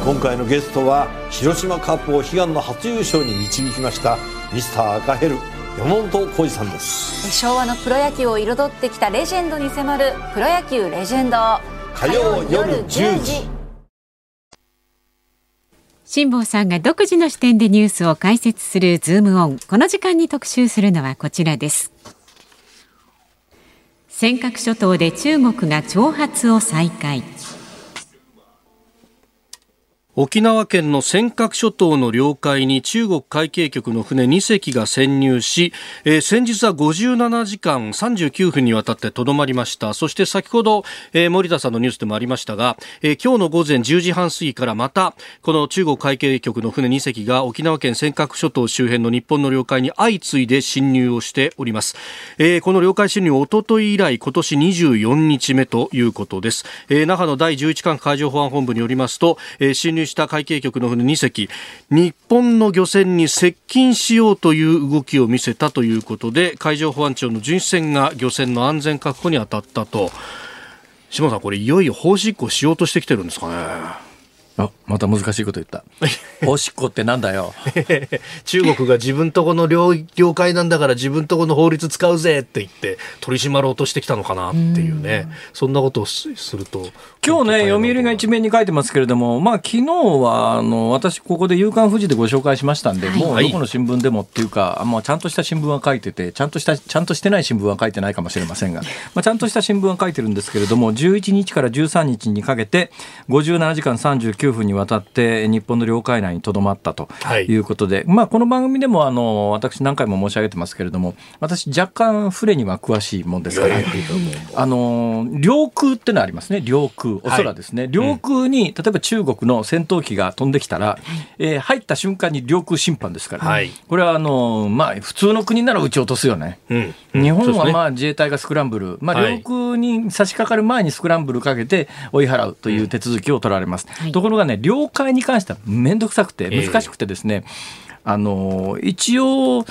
今回のゲストは広島カップを悲願の初優勝に導きましたミスター赤ヘル山本浩二さんです。昭和のプロ野球を彩ってきたレジェンドに迫るプロ野球レジェンド。火曜夜10時。辛坊さんが独自の視点でニュースを解説するズームオン。この時間に特集するのはこちらです。尖閣諸島で中国が挑発を再開沖縄県の尖閣諸島の領海に中国海警局の船2隻が潜入し、えー、先日は57時間39分にわたってとどまりました。そして先ほど、えー、森田さんのニュースでもありましたが、えー、今日の午前10時半過ぎからまたこの中国海警局の船2隻が沖縄県尖閣諸島周辺の日本の領海に相次いで侵入をしております、えー、この領海侵入おととい以来今年24日目ということです、えー、那覇の第11管海上保安本部によりますと、えー、侵入した海警局の船2隻。日本の漁船に接近しようという動きを見せたということで海上保安庁の巡視船が漁船の安全確保に当たったと。島さんこれいよいよ法執行しようとしてきてるんですかね。あまた難しいこと言った。おしっこってなんだよ。中国が自分とこの領領海なんだから自分とこの法律使うぜって言って取り締まろうとしてきたのかなっていうね、うそんなことをすると。今日ね、読売が一面に書いてますけれども、まあ昨日はあの私ここで夕刊富士でご紹介しましたんで、はい、もうどこの新聞でもっていうか、まあちゃんとした新聞は書いてて、ちゃんとしたちゃんとしてない新聞は書いてないかもしれませんが、まあちゃんとした新聞は書いてるんですけれども、11日から13日にかけて57時間39 9分にわたって日本の領海内にとどまったとい。うことで、はい、まあ、この番組でもあの私何回も申し上げてますけれども私若干船には詳しいもんですから、あの領空ってのありますね領空。お空ですね、はい、領空に例えば中国の戦闘機が飛んできたら、はい、えー、入った瞬間に領空侵犯ですから、はい、これはあの、まあ、普通の国なら撃ち落とすよね、うん、日本はまあ自衛隊がスクランブル、まあ、領空に差し掛かる前にスクランブルかけて追い払うという手続きを取られます。ところがね了解に関しては面倒くさくて難しくてですね、えー、あの一応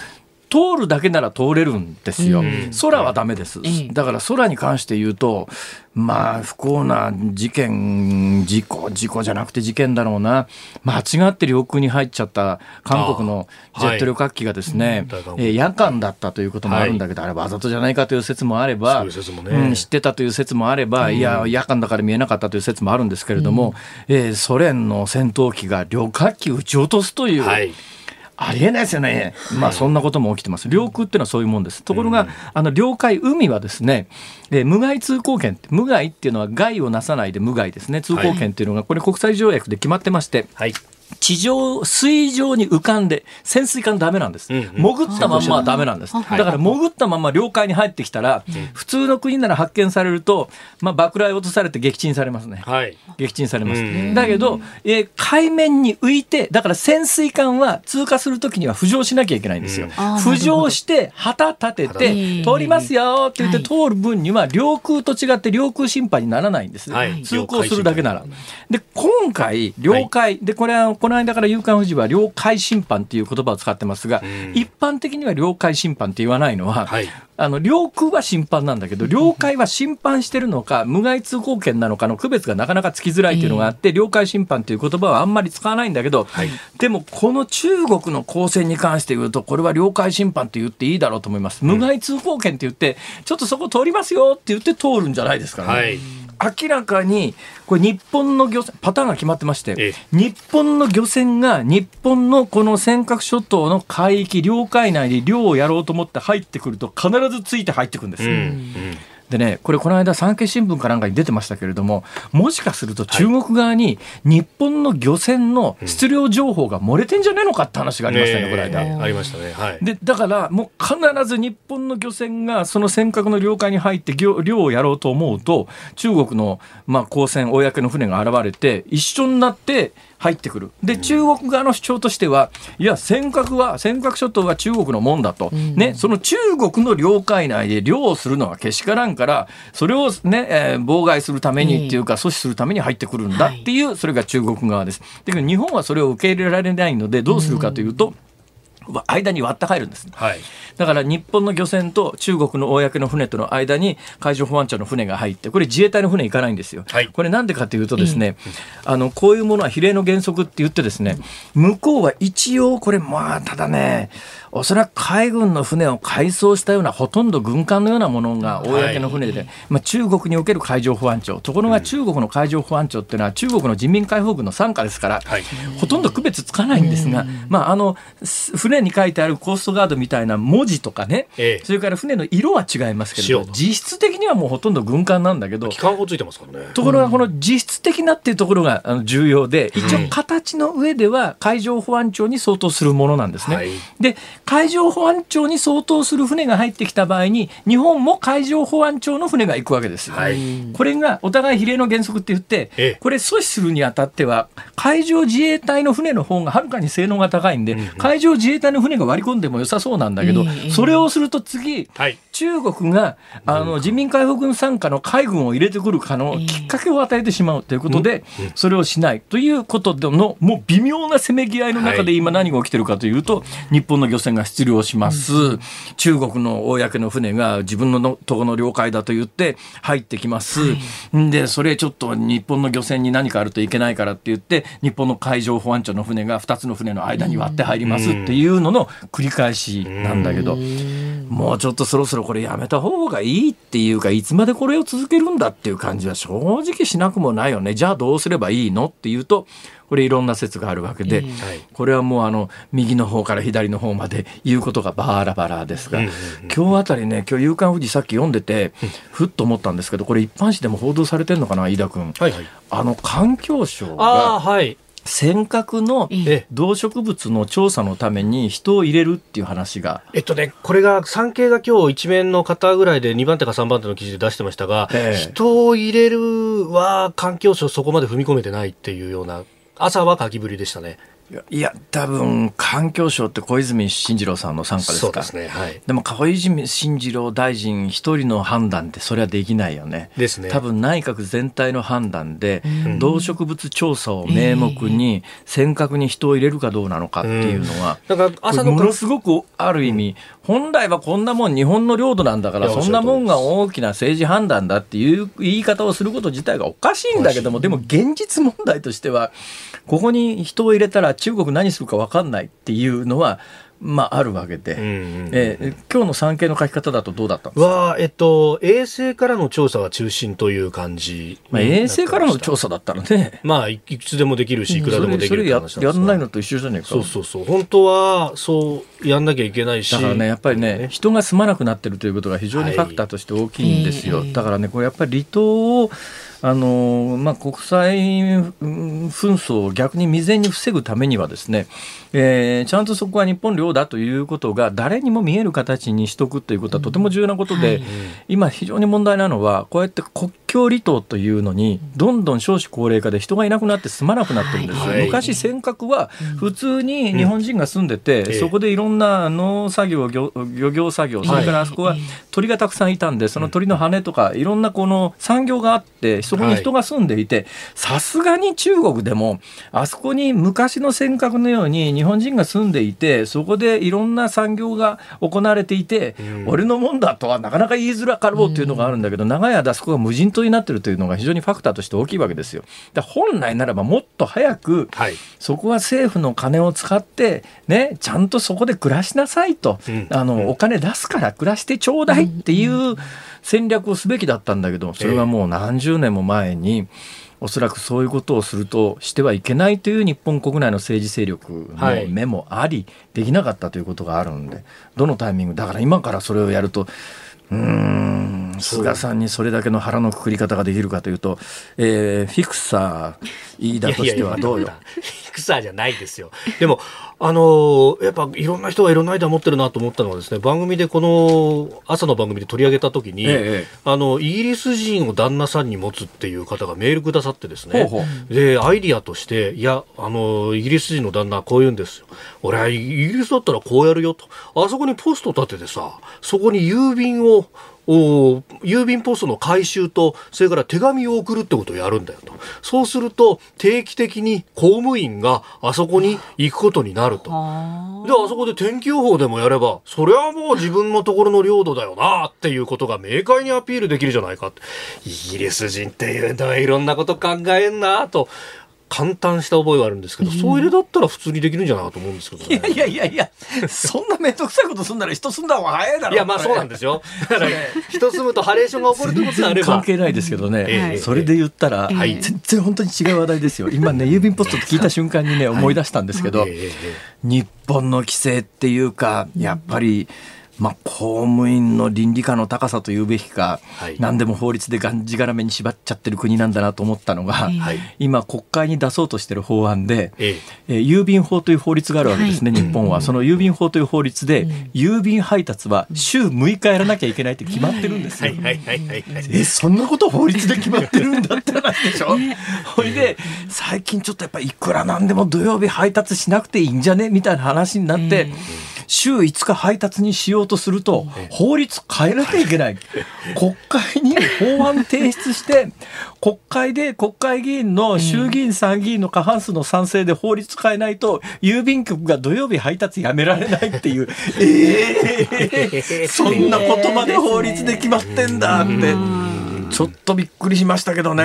通るだけなら通れるんですよ、うん、空はダメです、だから空に関して言うと、まあ、不幸な事件、事故、事故じゃなくて事件だろうな、間違って領空に入っちゃった韓国のジェット旅客機がですね、はい、え夜間だったということもあるんだけど、はい、あれわざとじゃないかという説もあれば、ね、うん、知ってたという説もあれば、うん、いや、夜間だから見えなかったという説もあるんですけれども、うん、えー、ソ連の戦闘機が旅客機撃ち落とすという。はいありえないですよね、まあ、そんなことも起きてます、領空っていうのはそういうもんです。ところが、あの領海、海はですね、え無害通行権、無害っていうのは害をなさないで無害ですね、通行権っていうのが、これ、国際条約で決まってまして。はい地上、水上に浮かんで、潜水艦ダメなんです。うんうん、潜ったまんまはダメなんです。だから潜ったまま領海に入ってきたら、普通の国なら発見されると、まあ、爆雷落とされて撃沈されますね。はい、撃沈されます。だけど、えー、海面に浮いて、だから潜水艦は通過するときには浮上しなきゃいけないんですよ。浮上して、旗立てて、通りますよって言って通る分には、領空と違って領空侵犯にならないんです。はい、通行するだけなら。で、今回、領海、で、これは、この間から夕刊富士は領海侵犯っていう言葉を使ってますが、一般的には領海侵犯って言わないのは、はい、あの領空は侵犯なんだけど、領海は侵犯してるのか、無害通行権なのかの区別がなかなかつきづらいというのがあって、領海侵犯という言葉はあんまり使わないんだけど、はい、でもこの中国の公船に関して言うと、これは領海侵犯と言っていいだろうと思います。無害通行権って言って、ちょっとそこ通りますよって言って通るんじゃないですかね。はい。明らかにこれ日本の漁船パターンが決まってまして、日本の漁船が日本のこの尖閣諸島の海域領海内で漁をやろうと思って入ってくると必ずついて入ってくるんです。うんうんでね、これ、この間、産経新聞かなんかに出てましたけれども、もしかすると中国側に日本の漁船の質量情報が漏れてんじゃねえのかって話がありましたね、この間。ありましたね。はい、でだから、もう必ず日本の漁船がその尖閣の領海に入って漁をやろうと思うと、中国の、まあ、公船、公の船が現れて、一緒になって、入ってくる。で、中国側の主張としては、いや、尖閣は、尖閣諸島は中国のもんだと。ね、その中国の領海内で漁をするのはけしからんから、それをね、えー、妨害するためにっていうか、阻止するために入ってくるんだっていう、それが中国側です。だけど、日本はそれを受け入れられないので、どうするかというと、間に割って入るんです、はい、だから日本の漁船と中国の公の船との間に海上保安庁の船が入ってこれ自衛隊の船行かないんですよ、はい、これなんでかというとですね、うん、あのこういうものは比例の原則って言ってですね向こうは一応これまあただねおそらく海軍の船を改装したようなほとんど軍艦のようなものが公の船で、はい、まあ、中国における海上保安庁。ところが中国の海上保安庁っていうのは中国の人民解放軍の傘下ですから、はい、ほとんど区別つかないんですが、まあ、あの船船に書いてあるコーストガードみたいな文字とかね、ええ。それから船の色は違いますけれど塩実質的にはもうほとんど軍艦なんだけど機関砲ついてますからね。ところがこの実質的なっていうところが重要で一応形の上では海上保安庁に相当するものなんですね。はい。で海上保安庁に相当する船が入ってきた場合に日本も海上保安庁の船が行くわけですよ。はい。これがお互い比例の原則って言って、ええ。これ阻止するにあたっては海上自衛隊の船の方がはるかに性能が高いんで、海上自衛隊の船が割り込んでも良さそうなんだけど、ええそれをすると次、はい。中国があの人民解放軍傘下の海軍を入れてくる可能、ええ。きっかけを与えてしまうということで、それをしないということでのもう微妙なせめぎ合いの中で今何が起きてるかというと、日本の漁船が出漁します、中国の公の船が自分ののとこの領海だと言って入ってきます、んでそれちょっと日本の漁船に何かあるといけないからって言って日本の海上保安庁の船が2つの船の間に割って入りますっていうのの繰り返しなんだけど。もうちょっとそろそろこれやめた方がいいっていうか、いつまでこれを続けるんだっていう感じは正直しなくもないよね。じゃあどうすればいいの？っていうと、これいろんな説があるわけで、はい。これはもうあの、右の方から左の方まで言うことがバラバラですが、うんうん今日あたりね、今日夕刊富士さっき読んでて、ふっと思ったんですけど、これ一般紙でも報道されてるのかな、飯田君。はいはい。あの、環境省がはい。尖閣のええ。動植物の調査のために人を入れるっていう話が。えっとね、これが産経が今日一面の方ぐらいで2番手か3番手の記事で出してましたが、ええ。人を入れるは環境省そこまで踏み込めてないっていうような、朝は書きぶりでしたね。いや多分環境省って小泉進次郎さんの傘下ですかそうですね。はい。でも小泉進次郎大臣一人の判断ってそれはできないよね。ですね。多分内閣全体の判断で動植物調査を名目に尖閣に人を入れるかどうなのかっていうのは、だから朝のものすごくある意味、本来はこんなもん日本の領土なんだからそんなもんが大きな政治判断だっていう言い方をすること自体がおかしいんだけどもでも現実問題としてはここに人を入れたら中国何するか分かんないっていうのはまああるわけで、うんうんえー今日の産経の書き方だとどうだった？んですかは、えっと、衛星からの調査が中心という感じ。まあ、衛星からの調査。査だったらね。まあ、いいくつでもできるし、いくらでもできるそれや話ないのと一緒じゃねえか。そうそうそう。本当は、そう、やんなきゃいけないし。だからね、やっぱりね、人が住まなくなってるということが非常にファクターとして大きいんですよ。はいだからね、これやっぱり離島を、あのまあ、国際うん紛争を逆に未然に防ぐためにはですね、えーちゃんとそこは日本領だということが誰にも見える形にしとくということはとても重要なことで、はい今非常に問題なのはこうやって国境離島というのにどんどん少子高齢化で人がいなくなって住まなくなってるんですよ。はい。昔尖閣は普通に日本人が住んでて、ええ。そこでいろんな農作業漁漁業作業それからあそこは鳥がたくさんいたんでその鳥の羽とかいろんなこの産業があってそこに人が住んでいてさすがに中国でもあそこに昔の尖閣のように日本人が住んでいてそこでいろんな産業が行われていて、うん。俺のもんだとはなかなか言いづらかろうっていうのがあるんだけど、長い間そこが無人島になってるというのが非常にファクターとして大きいわけですよ。で本来ならばもっと早くはい。そこは政府の金を使って、ね、ちゃんとそこで暮らしなさいと、うん。あの、うん。お金出すから暮らしてちょうだいっていう戦略をすべきだったんだけど、それはもう何十年も前に、おそらくそういうことをするとしてはいけないという日本国内の政治勢力の目もあり、できなかったということがあるんで、どのタイミング、だから今からそれをやると、うーん菅さんにそれだけの腹のくくり方ができるかというと、えーフィクサー飯田としてはどうよ？フィクサーじゃないですよ。でも、あのーやっぱいろんな人がいろんなアイデア持ってるなと思ったのはですね、番組でこの、朝の番組で取り上げた時に、ええあの、イギリス人を旦那さんに持つっていう方がメールくださってですね、で、アイディアとして、いや、あの、イギリス人の旦那はこう言うんですよ。俺はイギリスだったらこうやるよと。あそこにポスト立ててさ、そこに郵便を、お郵便ポストの回収と、それから手紙を送るってことをやるんだよと。そうすると、定期的に公務員があそこに行くことになると。あで、あそこで天気予報でもやれば、それはもう自分のところの領土だよなっていうことが明快にアピールできるじゃないか。イギリス人っていうのはいろんなこと考えんなと。簡単した覚えがあるんですけど、うん、そういうだったら普通にできるんじゃないかと思うんですけど、ね、いやいやいやいや、そんな面倒くさいことすんなら人住んだ方が早いだろ。いや、まあそうなんですよ。だから、人住むとハレーションが起こるってことであれば。関係ないですけどね、えー、それで言ったら、えー、全然本当に違う話題ですよ。今ね、郵便ポストって聞いた瞬間にね、思い出したんですけど、日本の規制っていうか、やっぱり、まあ、公務員の倫理観の高さというべきか、はい、何でも法律でがんじがらめに縛っちゃってる国なんだなと思ったのが、はい、今国会に出そうとしている法案で、ええ。郵便法という法律があるわけですね、はい、日本は。その郵便法という法律で、郵便配達は週6日やらなきゃいけないって決まってるんですよ。え、そんなこと法律で決まってるんだって話でしょ。ほいで、最近ちょっとやっぱいくらなんでも土曜日配達しなくていいんじゃね？みたいな話になって、週5日配達にしようとすると、法律変えなきゃいけない。国会に法案提出して、国会で国会議員の衆議院参議院の過半数の賛成で法律変えないと、郵便局が土曜日配達やめられないっていう、え えー、そんなことまで法律で決まってんだって。ちょっとびっくりしましたけどね、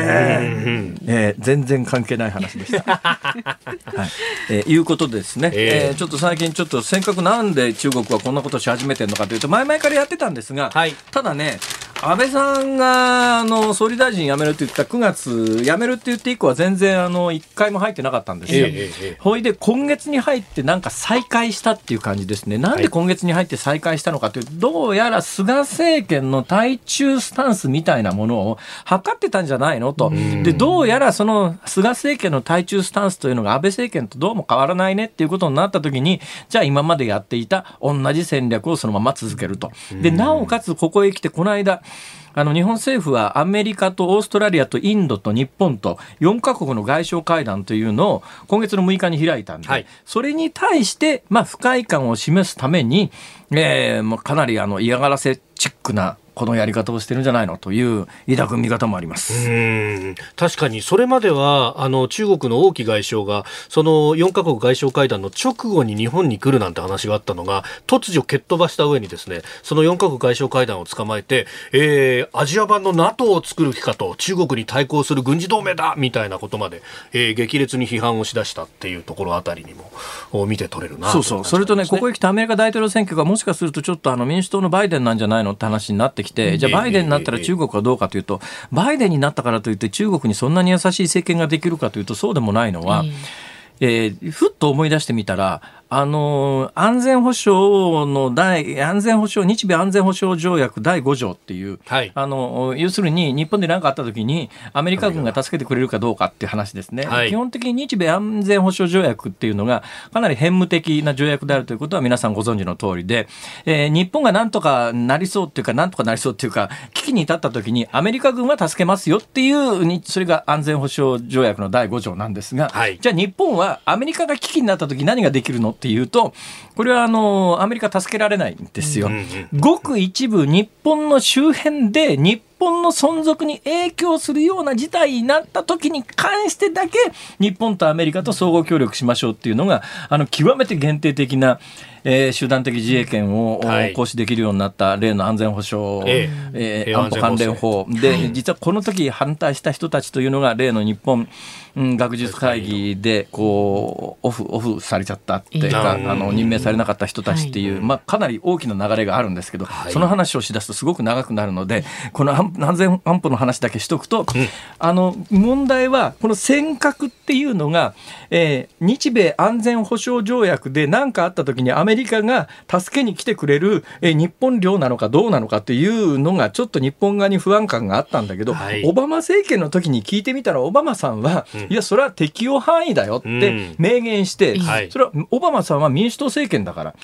えー、全然関係ない話でした。はい。えー、いうことですね、えー、えー、ちょっと最近ちょっと尖閣なんで中国はこんなことし始めてるのかというと前々からやってたんですが、はい、ただね安倍さんがあの総理大臣辞めるって言った9月辞めるって言って以降は全然あの1回も入ってなかったんですよ。ええ、ほいで今月に入ってなんか再開したっていう感じですね。なんで今月に入って再開したのかというと、どうやら菅政権の対中スタンスみたいなものを測ってたんじゃないの？と。で、どうやらその菅政権の対中スタンスというのが安倍政権とどうも変わらないねっていうことになった時に、じゃあ今までやっていた同じ戦略をそのまま続けると。で、なおかつここへ来てこの間、あの日本政府はアメリカとオーストラリアとインドと日本と4カ国の外相会談というのを今月の6日に開いたんで、はい、それに対して、まあ、不快感を示すために、えー、かなりあの嫌がらせチックなこのやり方をしてるんじゃないのという抱く見方もあります。うん。確かにそれまではあの中国の王毅外相がその4カ国外相会談の直後に日本に来るなんて話があったのが突如蹴っ飛ばした上にですねその4カ国外相会談を捕まえて、えー、アジア版の NATO を作る気かと中国に対抗する軍事同盟だみたいなことまで、えー、激烈に批判をしだしたっていうところあたりにも見て取れるなそうそう。それとねここへ来てアメリカ大統領選挙がもしかするとちょっとあの民主党のバイデンなんじゃないのって話になってきて、じゃあバイデンになったら中国はどうかというと、バイデンになったからといって中国にそんなに優しい政権ができるかというとそうでもないのは、えー、ふっと思い出してみたらあの安全保障の第安全保障日米安全保障条約第5条っていう、はい、あの要するに日本で何かあった時にアメリカ軍が助けてくれるかどうかっていう話ですね、はい、基本的に日米安全保障条約っていうのがかなり偏無的な条約であるということは皆さんご存知の通りで、えー、日本がなんとかなりそうっていうかなんとかなりそうっていうか危機に至った時にアメリカ軍は助けますよっていうそれが安全保障条約の第5条なんですが、はい、じゃあ日本はアメリカが危機になった時何ができるのっていうと、これはあの、アメリカ助けられないんですよ。ごく一部日本の周辺で日本の存続に影響するような事態になった時に関してだけ日本とアメリカと相互協力しましょうっていうのがあの極めて限定的なえー、集団的自衛権を行使できるようになった例の安全保障、ええ。ー、安保関連法。で、実はこの時反対した人たちというのが例の日本、うん、学術会議でこうオフオフされちゃったっていうか、あの任命されなかった人たちっていう、まあ、かなり大きな流れがあるんですけど、その話をしだすとすごく長くなるのでこの安全安保の話だけしとくと、あの問題はこの尖閣っていうのが、えー、日米安全保障条約で何かあった時にアメリカが助けに来てくれる、え日本領なのかどうなのかっていうのがちょっと日本側に不安感があったんだけど、はい、オバマ政権の時に聞いてみたらオバマさんは、うん、いやそれは適用範囲だよって明言して、うん、それはオバマさんは民主党政権だから、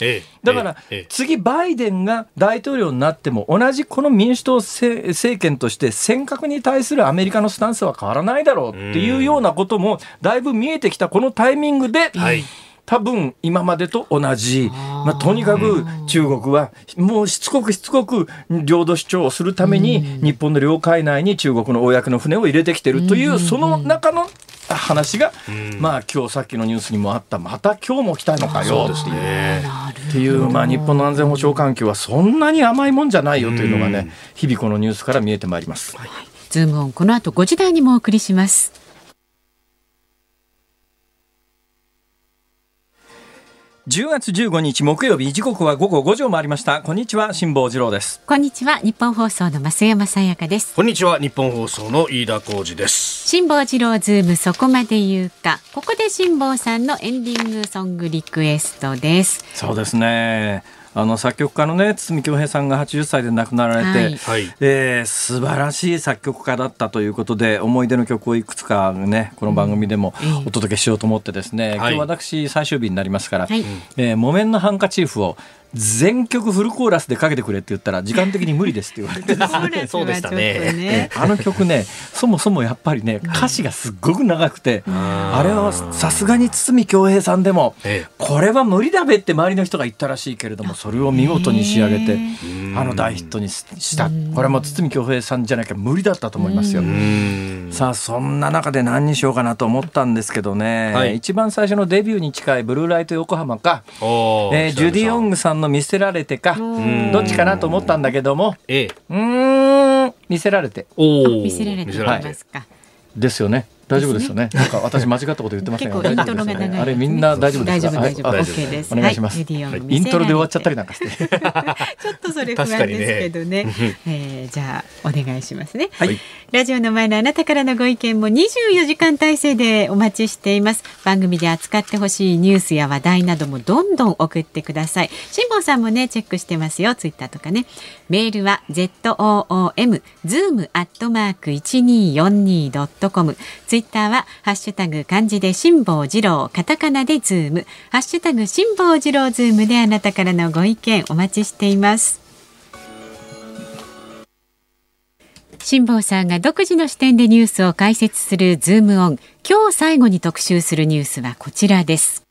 だから、次バイデンが大統領になっても同じこの民主党政権として尖閣に対するアメリカのスタンスは変わらないだろうっていうようなこともだいぶ見えてきたこのタイミングで、はい多分今までと同じ、まあ、とにかく中国はもうしつこくしつこく領土主張をするために日本の領海内に中国の公の船を入れてきてるというその中の話が、まあ今日さっきのニュースにもあった。また今日も来たのかよっていう。っていう、まあ、日本の安全保障環境はそんなに甘いもんじゃないよというのがね、日々このニュースから見えてまいります。ズームオンこの後5時台にもお送りします。10月15日木曜日時刻は午後5時を回りました。こんにちは辛坊治郎です。こんにちはニッポン放送の増山さやかです。こんにちはニッポン放送の飯田浩司です。辛坊治郎ズームそこまで言うか。ここで辛坊さんのエンディングソングリクエストです。そうですねあの作曲家のね筒美京平さんが80歳で亡くなられて、はい、えー、素晴らしい作曲家だったということで思い出の曲をいくつかねこの番組でもお届けしようと思ってですね、うん、今日私最終日になりますから、はい、えー、木綿のハンカチーフを全曲フルコーラスでかけてくれって言ったら時間的に無理ですって言われて。そうでしたね。あの曲ねそもそもやっぱりね歌詞がすっごく長くて、あれはさすがに堤恭平さんでも、これは無理だべって周りの人が言ったらしいけれどもそれを見事に仕上げてあの大ヒットにした。これも堤恭平さんじゃなきゃ無理だったと思いますよ。さあそんな中で何にしようかなと思ったんですけどね、はい、一番最初のデビューに近い「ブルーライト横浜か」えー、ジュディ・オングさんの見せられてかどっちかなと思ったんだけども、ええ、うん見せられて。見せられてますか、はい、ですよね大丈夫ですよね。なんか私間違ったこと言ってませんよ。イントロが長い。あれみんな大丈夫ですか？大丈夫大丈夫。です。お願いします。イントロで終わっちゃったりなんかして。ちょっとそれ不安ですけどね。えじゃあお願いしますね。はい。ラジオの前のあなたからのご意見も24時間体制でお待ちしています。番組で扱ってほしいニュースや話題などもどんどん送ってください。辛坊さんもねチェックしてますよ。ツイッターとかね。メールは z o o m zoom アットマーク一二四二ドットコム。ツイッターはハッシュタグ漢字で辛坊治郎、カタカナでズーム、ハッシュタグ辛坊治郎ズームであなたからのご意見お待ちしています。辛坊さんが独自の視点でニュースを解説するズームオン。今日最後に特集するニュースはこちらです。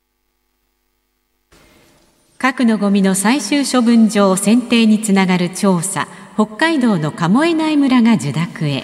核のゴミの最終処分場選定につながる調査。北海道の鴨江内村が受諾へ。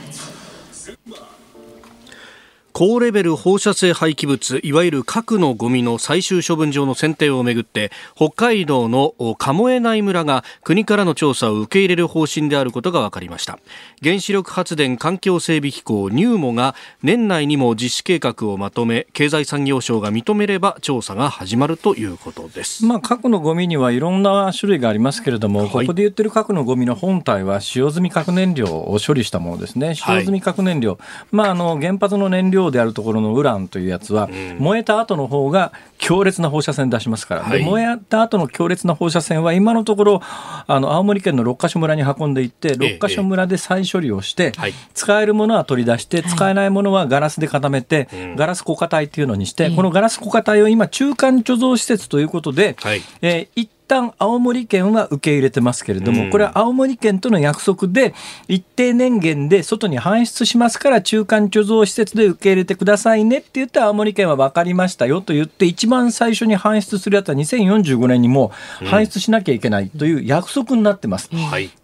高レベル放射性廃棄物いわゆる核のゴミの最終処分場の選定をめぐって北海道の鴨江内村が国からの調査を受け入れる方針であることが分かりました。原子力発電環境整備機構ニューモが年内にも実施計画をまとめ経済産業省が認めれば調査が始まるということです、まあ、核のゴミにはいろんな種類がありますけれども、はい、ここで言ってる核のゴミの本体は使用済み核燃料を処理したものですね。使用済み核燃料、はい、まあ、あの原発の燃料であるところのウランというやつは、燃えた後の方が強烈な放射線出しますから、はい、で燃えた後の強烈な放射線は今のところあの青森県の六ヶ所村に運んでいって六ヶ所村で再処理をして、使えるものは取り出して、使えないものはガラスで固めて、ガラス固化体っていうのにして、このガラス固化体を今中間貯蔵施設ということで、はい、えー、一旦青森県は受け入れてますけれども、これは青森県との約束で、一定年限で外に搬出しますから、中間貯蔵施設で受け入れてくださいねって言って、青森県は分かりましたよと言って、一番最初に搬出するやつは2045年にも搬出しなきゃいけないという約束になってます。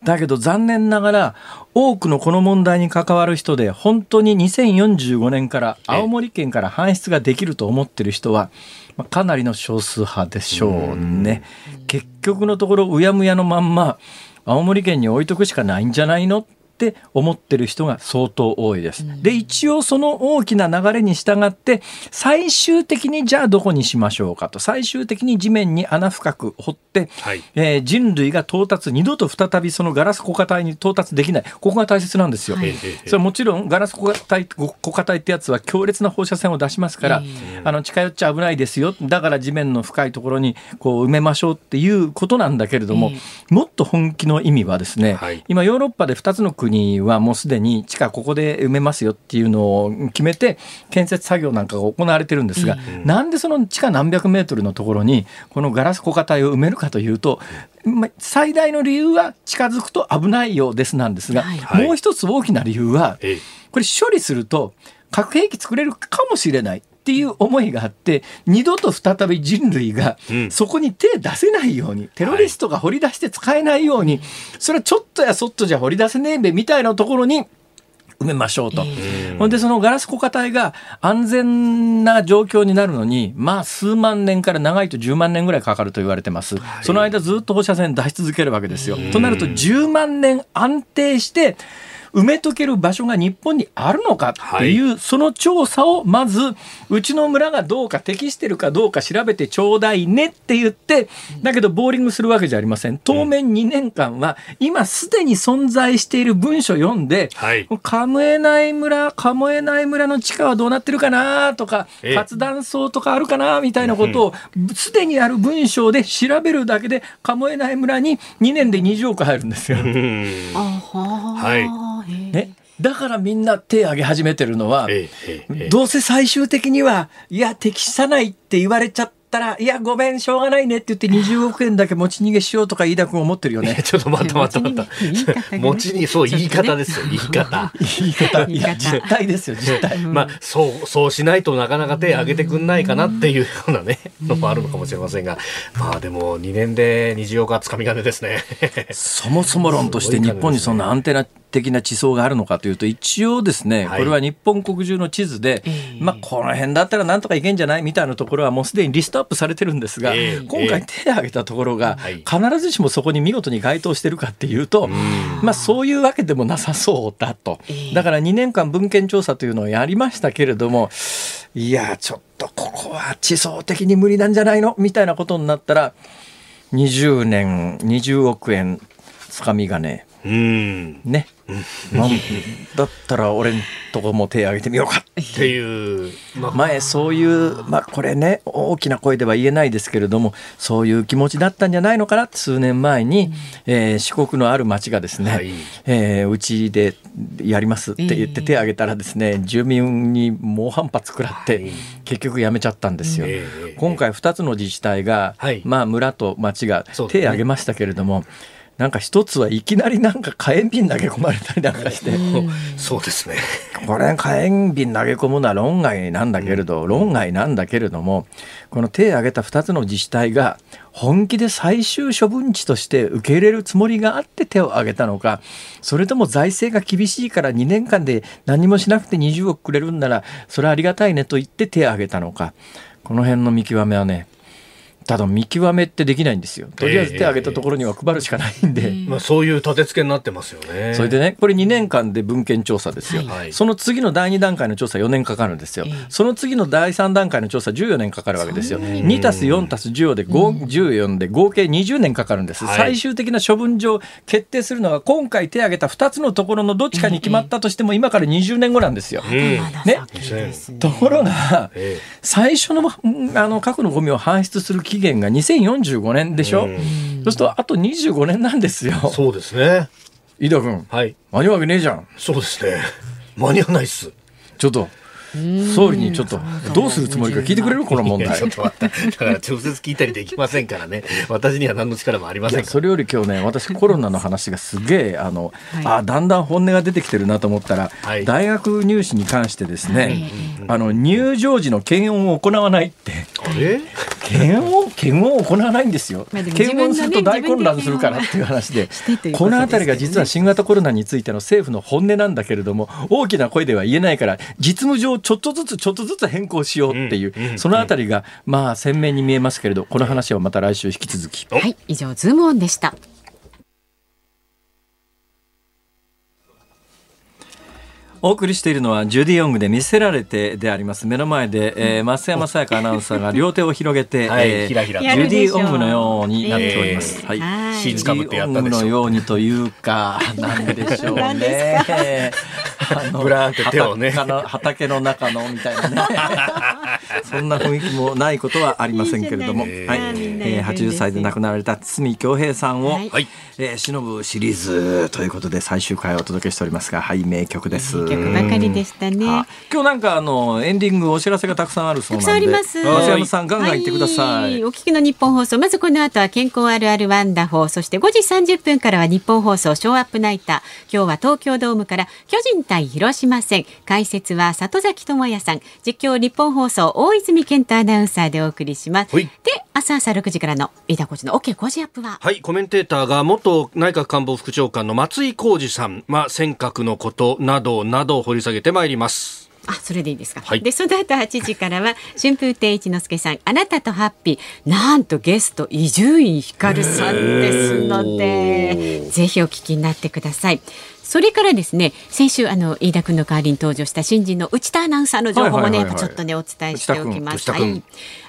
だけど残念ながら、多くのこの問題に関わる人で、本当に2045年から青森県から搬出ができると思ってる人は、まあ、かなりの少数派でしょうね。結局のところうやむやのまんま青森県に置いとくしかないんじゃないのって思ってる人が相当多いです。で一応その大きな流れに従って最終的にじゃあどこにしましょうかと。最終的に地面に穴深く掘って、はい、えー、人類が到達二度と再びそのガラス固化体に到達できない。ここが大切なんですよ。はい、それもちろんガラス固化体固化体ってやつは強烈な放射線を出しますから、あの近寄っちゃ危ないですよ。だから地面の深いところにこう埋めましょうっていうことなんだけれども、もっと本気の意味はですね、はい、今ヨーロッパで2つの国国はもうすでに地下ここで埋めますよっていうのを決めて建設作業なんかが行われてるんですが、うん、なんでその地下何百メートルのところにこのガラス固化体を埋めるかというと最大の理由は近づくと危ないようですなんですが、はい、もう一つ大きな理由はこれ処理すると核兵器作れるかもしれない。っていう思いがあって二度と再び人類がそこに手出せないように、テロリストが掘り出して使えないように、それはちょっとやそっとじゃ掘り出せねえべみたいなところに埋めましょうと。ほんで、そのガラス固化体が安全な状況になるのに、まあ、数万年から長いと10万年ぐらいかかると言われてます。その間ずっと放射線出し続けるわけですよ。となると、10万年安定して、埋めとける場所が日本にあるのかってい。う、はい、その調査をまずうちの村がどうか適してるかどうか調べてちょうだいねって言ってだけどボーリングするわけじゃありません。当面2年間は今すでに存在している文書読んで、はい、カムエナイ村カムエナイ村の地下はどうなってるかなとか活断層とかあるかなみたいなことをすでにある文章で調べるだけでカムエナイ村に2年で20億入るんですよ。はいねだからみんな手挙げ始めてるのは、どうせ最終的には、いや、適さないって言われちゃったら、いや、ごめん、しょうがないねって言って20億円だけ持ち逃げしようとか飯田君思ってるよね。ちょっと待った待った待った。持ちに、そう、言い方ですよ、言い方。言い方。いや、実態ですよ、実態。まあ、そう、そうしないとなかなか手挙げてくんないかなっていうようなね、のもあるのかもしれませんが、まあでも2年で20億はつかみ金ですね。そもそも論として日本にそんなアンテナ的な地層があるのかというと一応ですね、これは日本国中の地図で、まあこの辺だったらなんとかいけんじゃないみたいなところはもうすでにリストアップされてるんですが、今回手を挙げたところが必ずしもそこに見事に該当してるかっていうと、まあそういうわけでもなさそうだと。だから2年間文献調査というのをやりましたけれども、いやちょっとここは地層的に無理なんじゃないのみたいなことになったら20年20億円つかみ金ね、なんだったら俺んとこも手挙げてみようか。っていう、まあ、前そういうまあこれね大きな声では言えないですけれどもそういう気持ちだったんじゃないのかなって数年前に、えー、四国のある町がですね、はい、えー、うちでやりますって言って手挙げたらですね、住民に猛反発食らって、結局やめちゃったんですよ。今回2つの自治体が、はい、まあ村と町が手挙げましたけれども、なんか一つはいきなりなんか火炎瓶投げ込まれたりなんかして、そうですね。これ火炎瓶投げ込むのは論外なんだけれど、論外なんだけれどもこの手を挙げた2つの自治体が本気で最終処分地として受け入れるつもりがあって手を挙げたのかそれとも財政が厳しいから2年間で何もしなくて20億くれるんならそれはありがたいねと言って手を挙げたのか。この辺の見極めはねただ見極めってできないんですよ。とりあえず手を挙げたところには配るしかないんで、えー、まあ、そういう立て付けになってますよね。それでねこれ2年間で文献調査ですよ、はい、その次の第2段階の調査4年かかるんですよ、その次の第3段階の調査14年かかるわけですよ。2たす4たす10で14で合計20年かかるんです、はい、最終的な処分上決定するのは今回手を挙げた2つのところのどっちかに決まったとしても今から20年後なんですよ、ね、ところが最初のあの核のゴミを搬出する期限が2045年でしょ、うそうするとあと25年なんですよ。そうですね。飯田君、はい、間に合うわけねえじゃん。そうですね。間に合わないっす。ちょっと総理にちょっとどうするつもりか聞いてくれる？この問題。ちょっと待って。だから直接聞いたりできませんからね。私には何の力もありませんそれより今日ね、私コロナの話がすげえ、あの、はい、あだんだん本音が出てきてるなと思ったら、はい、大学入試に関してですね、あの、入場時の検温を行わないって。あれ？検温？検温を行わないんですよ。検温すると大混乱するからっていう話で、この辺りが実は新型コロナについての政府の本音なんだけれども、大きな声では言えないから、実務上ちょっとずつちょっとずつ変更しようっていう、そのあたりがまあ鮮明に見えますけれどこの話はまた来週引き続き。はい以上ズームオンでした。お送りしているのはジュディ・オングで魅せられてであります。目の前で、えー、増山さやかアナウンサーが両手を広げて、はいえー、ひらひらジュディ・オングのようになっております、え。ー、はい。シーツかぶってやったでしょのようにというか。なんでしょうね。ブランって手をね。畑の中のみたいなね。そんな雰囲気もないことはありませんけれども、はい。えー、80歳で亡くなられた堤恭平さんを、はい。えー、忍ぶシリーズということで最終回をお届けしておりますがはい名曲です。曲ばかりでしたね。今日なんかあのエンディングお知らせがたくさんあるそうなんで。たくさんあります。松山さんガンガン言ってください。はい、お聞きの日本放送まずこの後は健康あるあるワンダホーそして5時30分からは日本放送ショーアップナイター今日は東京ドームから巨人対広島戦解説は里崎智也さん実況日本放送大泉健太アナウンサーでお送りします。で朝朝6時からの飯田浩司の OK 工事アップははいコメンテーターが元内閣官房副長官の松井浩二さん、まあ、尖閣のことなどなどを掘り下げてまいります。あ、それでいいですか。はい、で、その後8時からは、春風亭一之輔さん、あなたとハッピー、なんとゲスト、伊集院光さんですので、ぜひお聞きになってください。それからですね先週あの飯田君の代わりに登場した新人の内田アナウンサーの情報もね、ちょっとねお伝えしておきます。はい。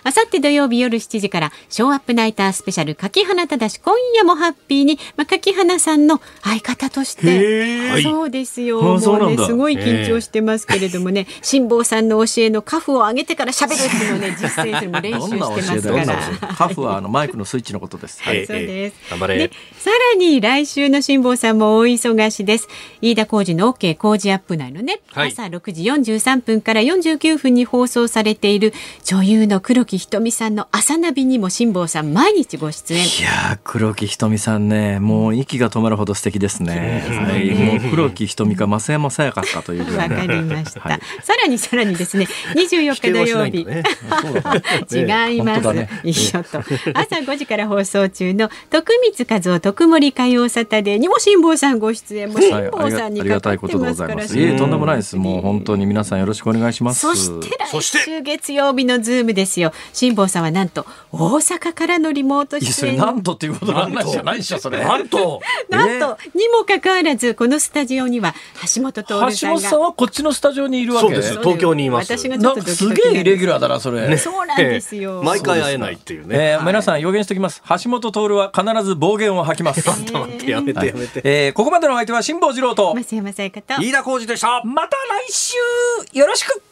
あさって土曜日夜7時からショーアップナイタースペシャル柿花ただし今夜もハッピーに、まあ、柿花さんの相方として。そうですよ。もうねすごい緊張してますけれどもね辛坊さんの教えのカフを上げてから喋るっていうのをね 実践するの練習してますから。カフはあのマイクのスイッチのことです。はい、そうです。頑張れ。さらに来週の辛坊さんも大忙しです。飯田浩二の OK 工事アップ内のね、はい、朝6時43分から49分に放送されている女優の黒木木ひとみさんの朝ナビにも辛坊さん毎日ご出演。いや黒木ひとみさんねもう息が止まるほど素敵ですね、はい、もう黒木ひとみか増山さやかかというわ、かりました、はい、さらにさらにですね24日土曜日、ね、違います、ね、一緒と。朝5時から放送中の徳光和夫徳森火曜サタデーにも辛坊さんご出演も辛坊さんにかかってますから、はい、いえとんでもないです。もう本当に皆さんよろしくお願いします。そして来週月曜日のズームですよ。辛坊さんはなんと大阪からのリモート出演。なんとっていうことなんじゃないでしょそれなんと。なんと。にもかかわらずこのスタジオには橋下徹さんが。橋下さんはこっちのスタジオにいるわけ。です。東京にいます。私がちょっとすげえイレギュラーだなそれ、ね、そうなんですよ、毎回会えないっていうね、えー、皆さん予言しておきます。橋下徹は必ず暴言を吐きます。ちょっと待ってやめてやめて、えー、ここまでの相手は辛坊治郎と。増山さやかと飯田浩司でした。また来週。よろしく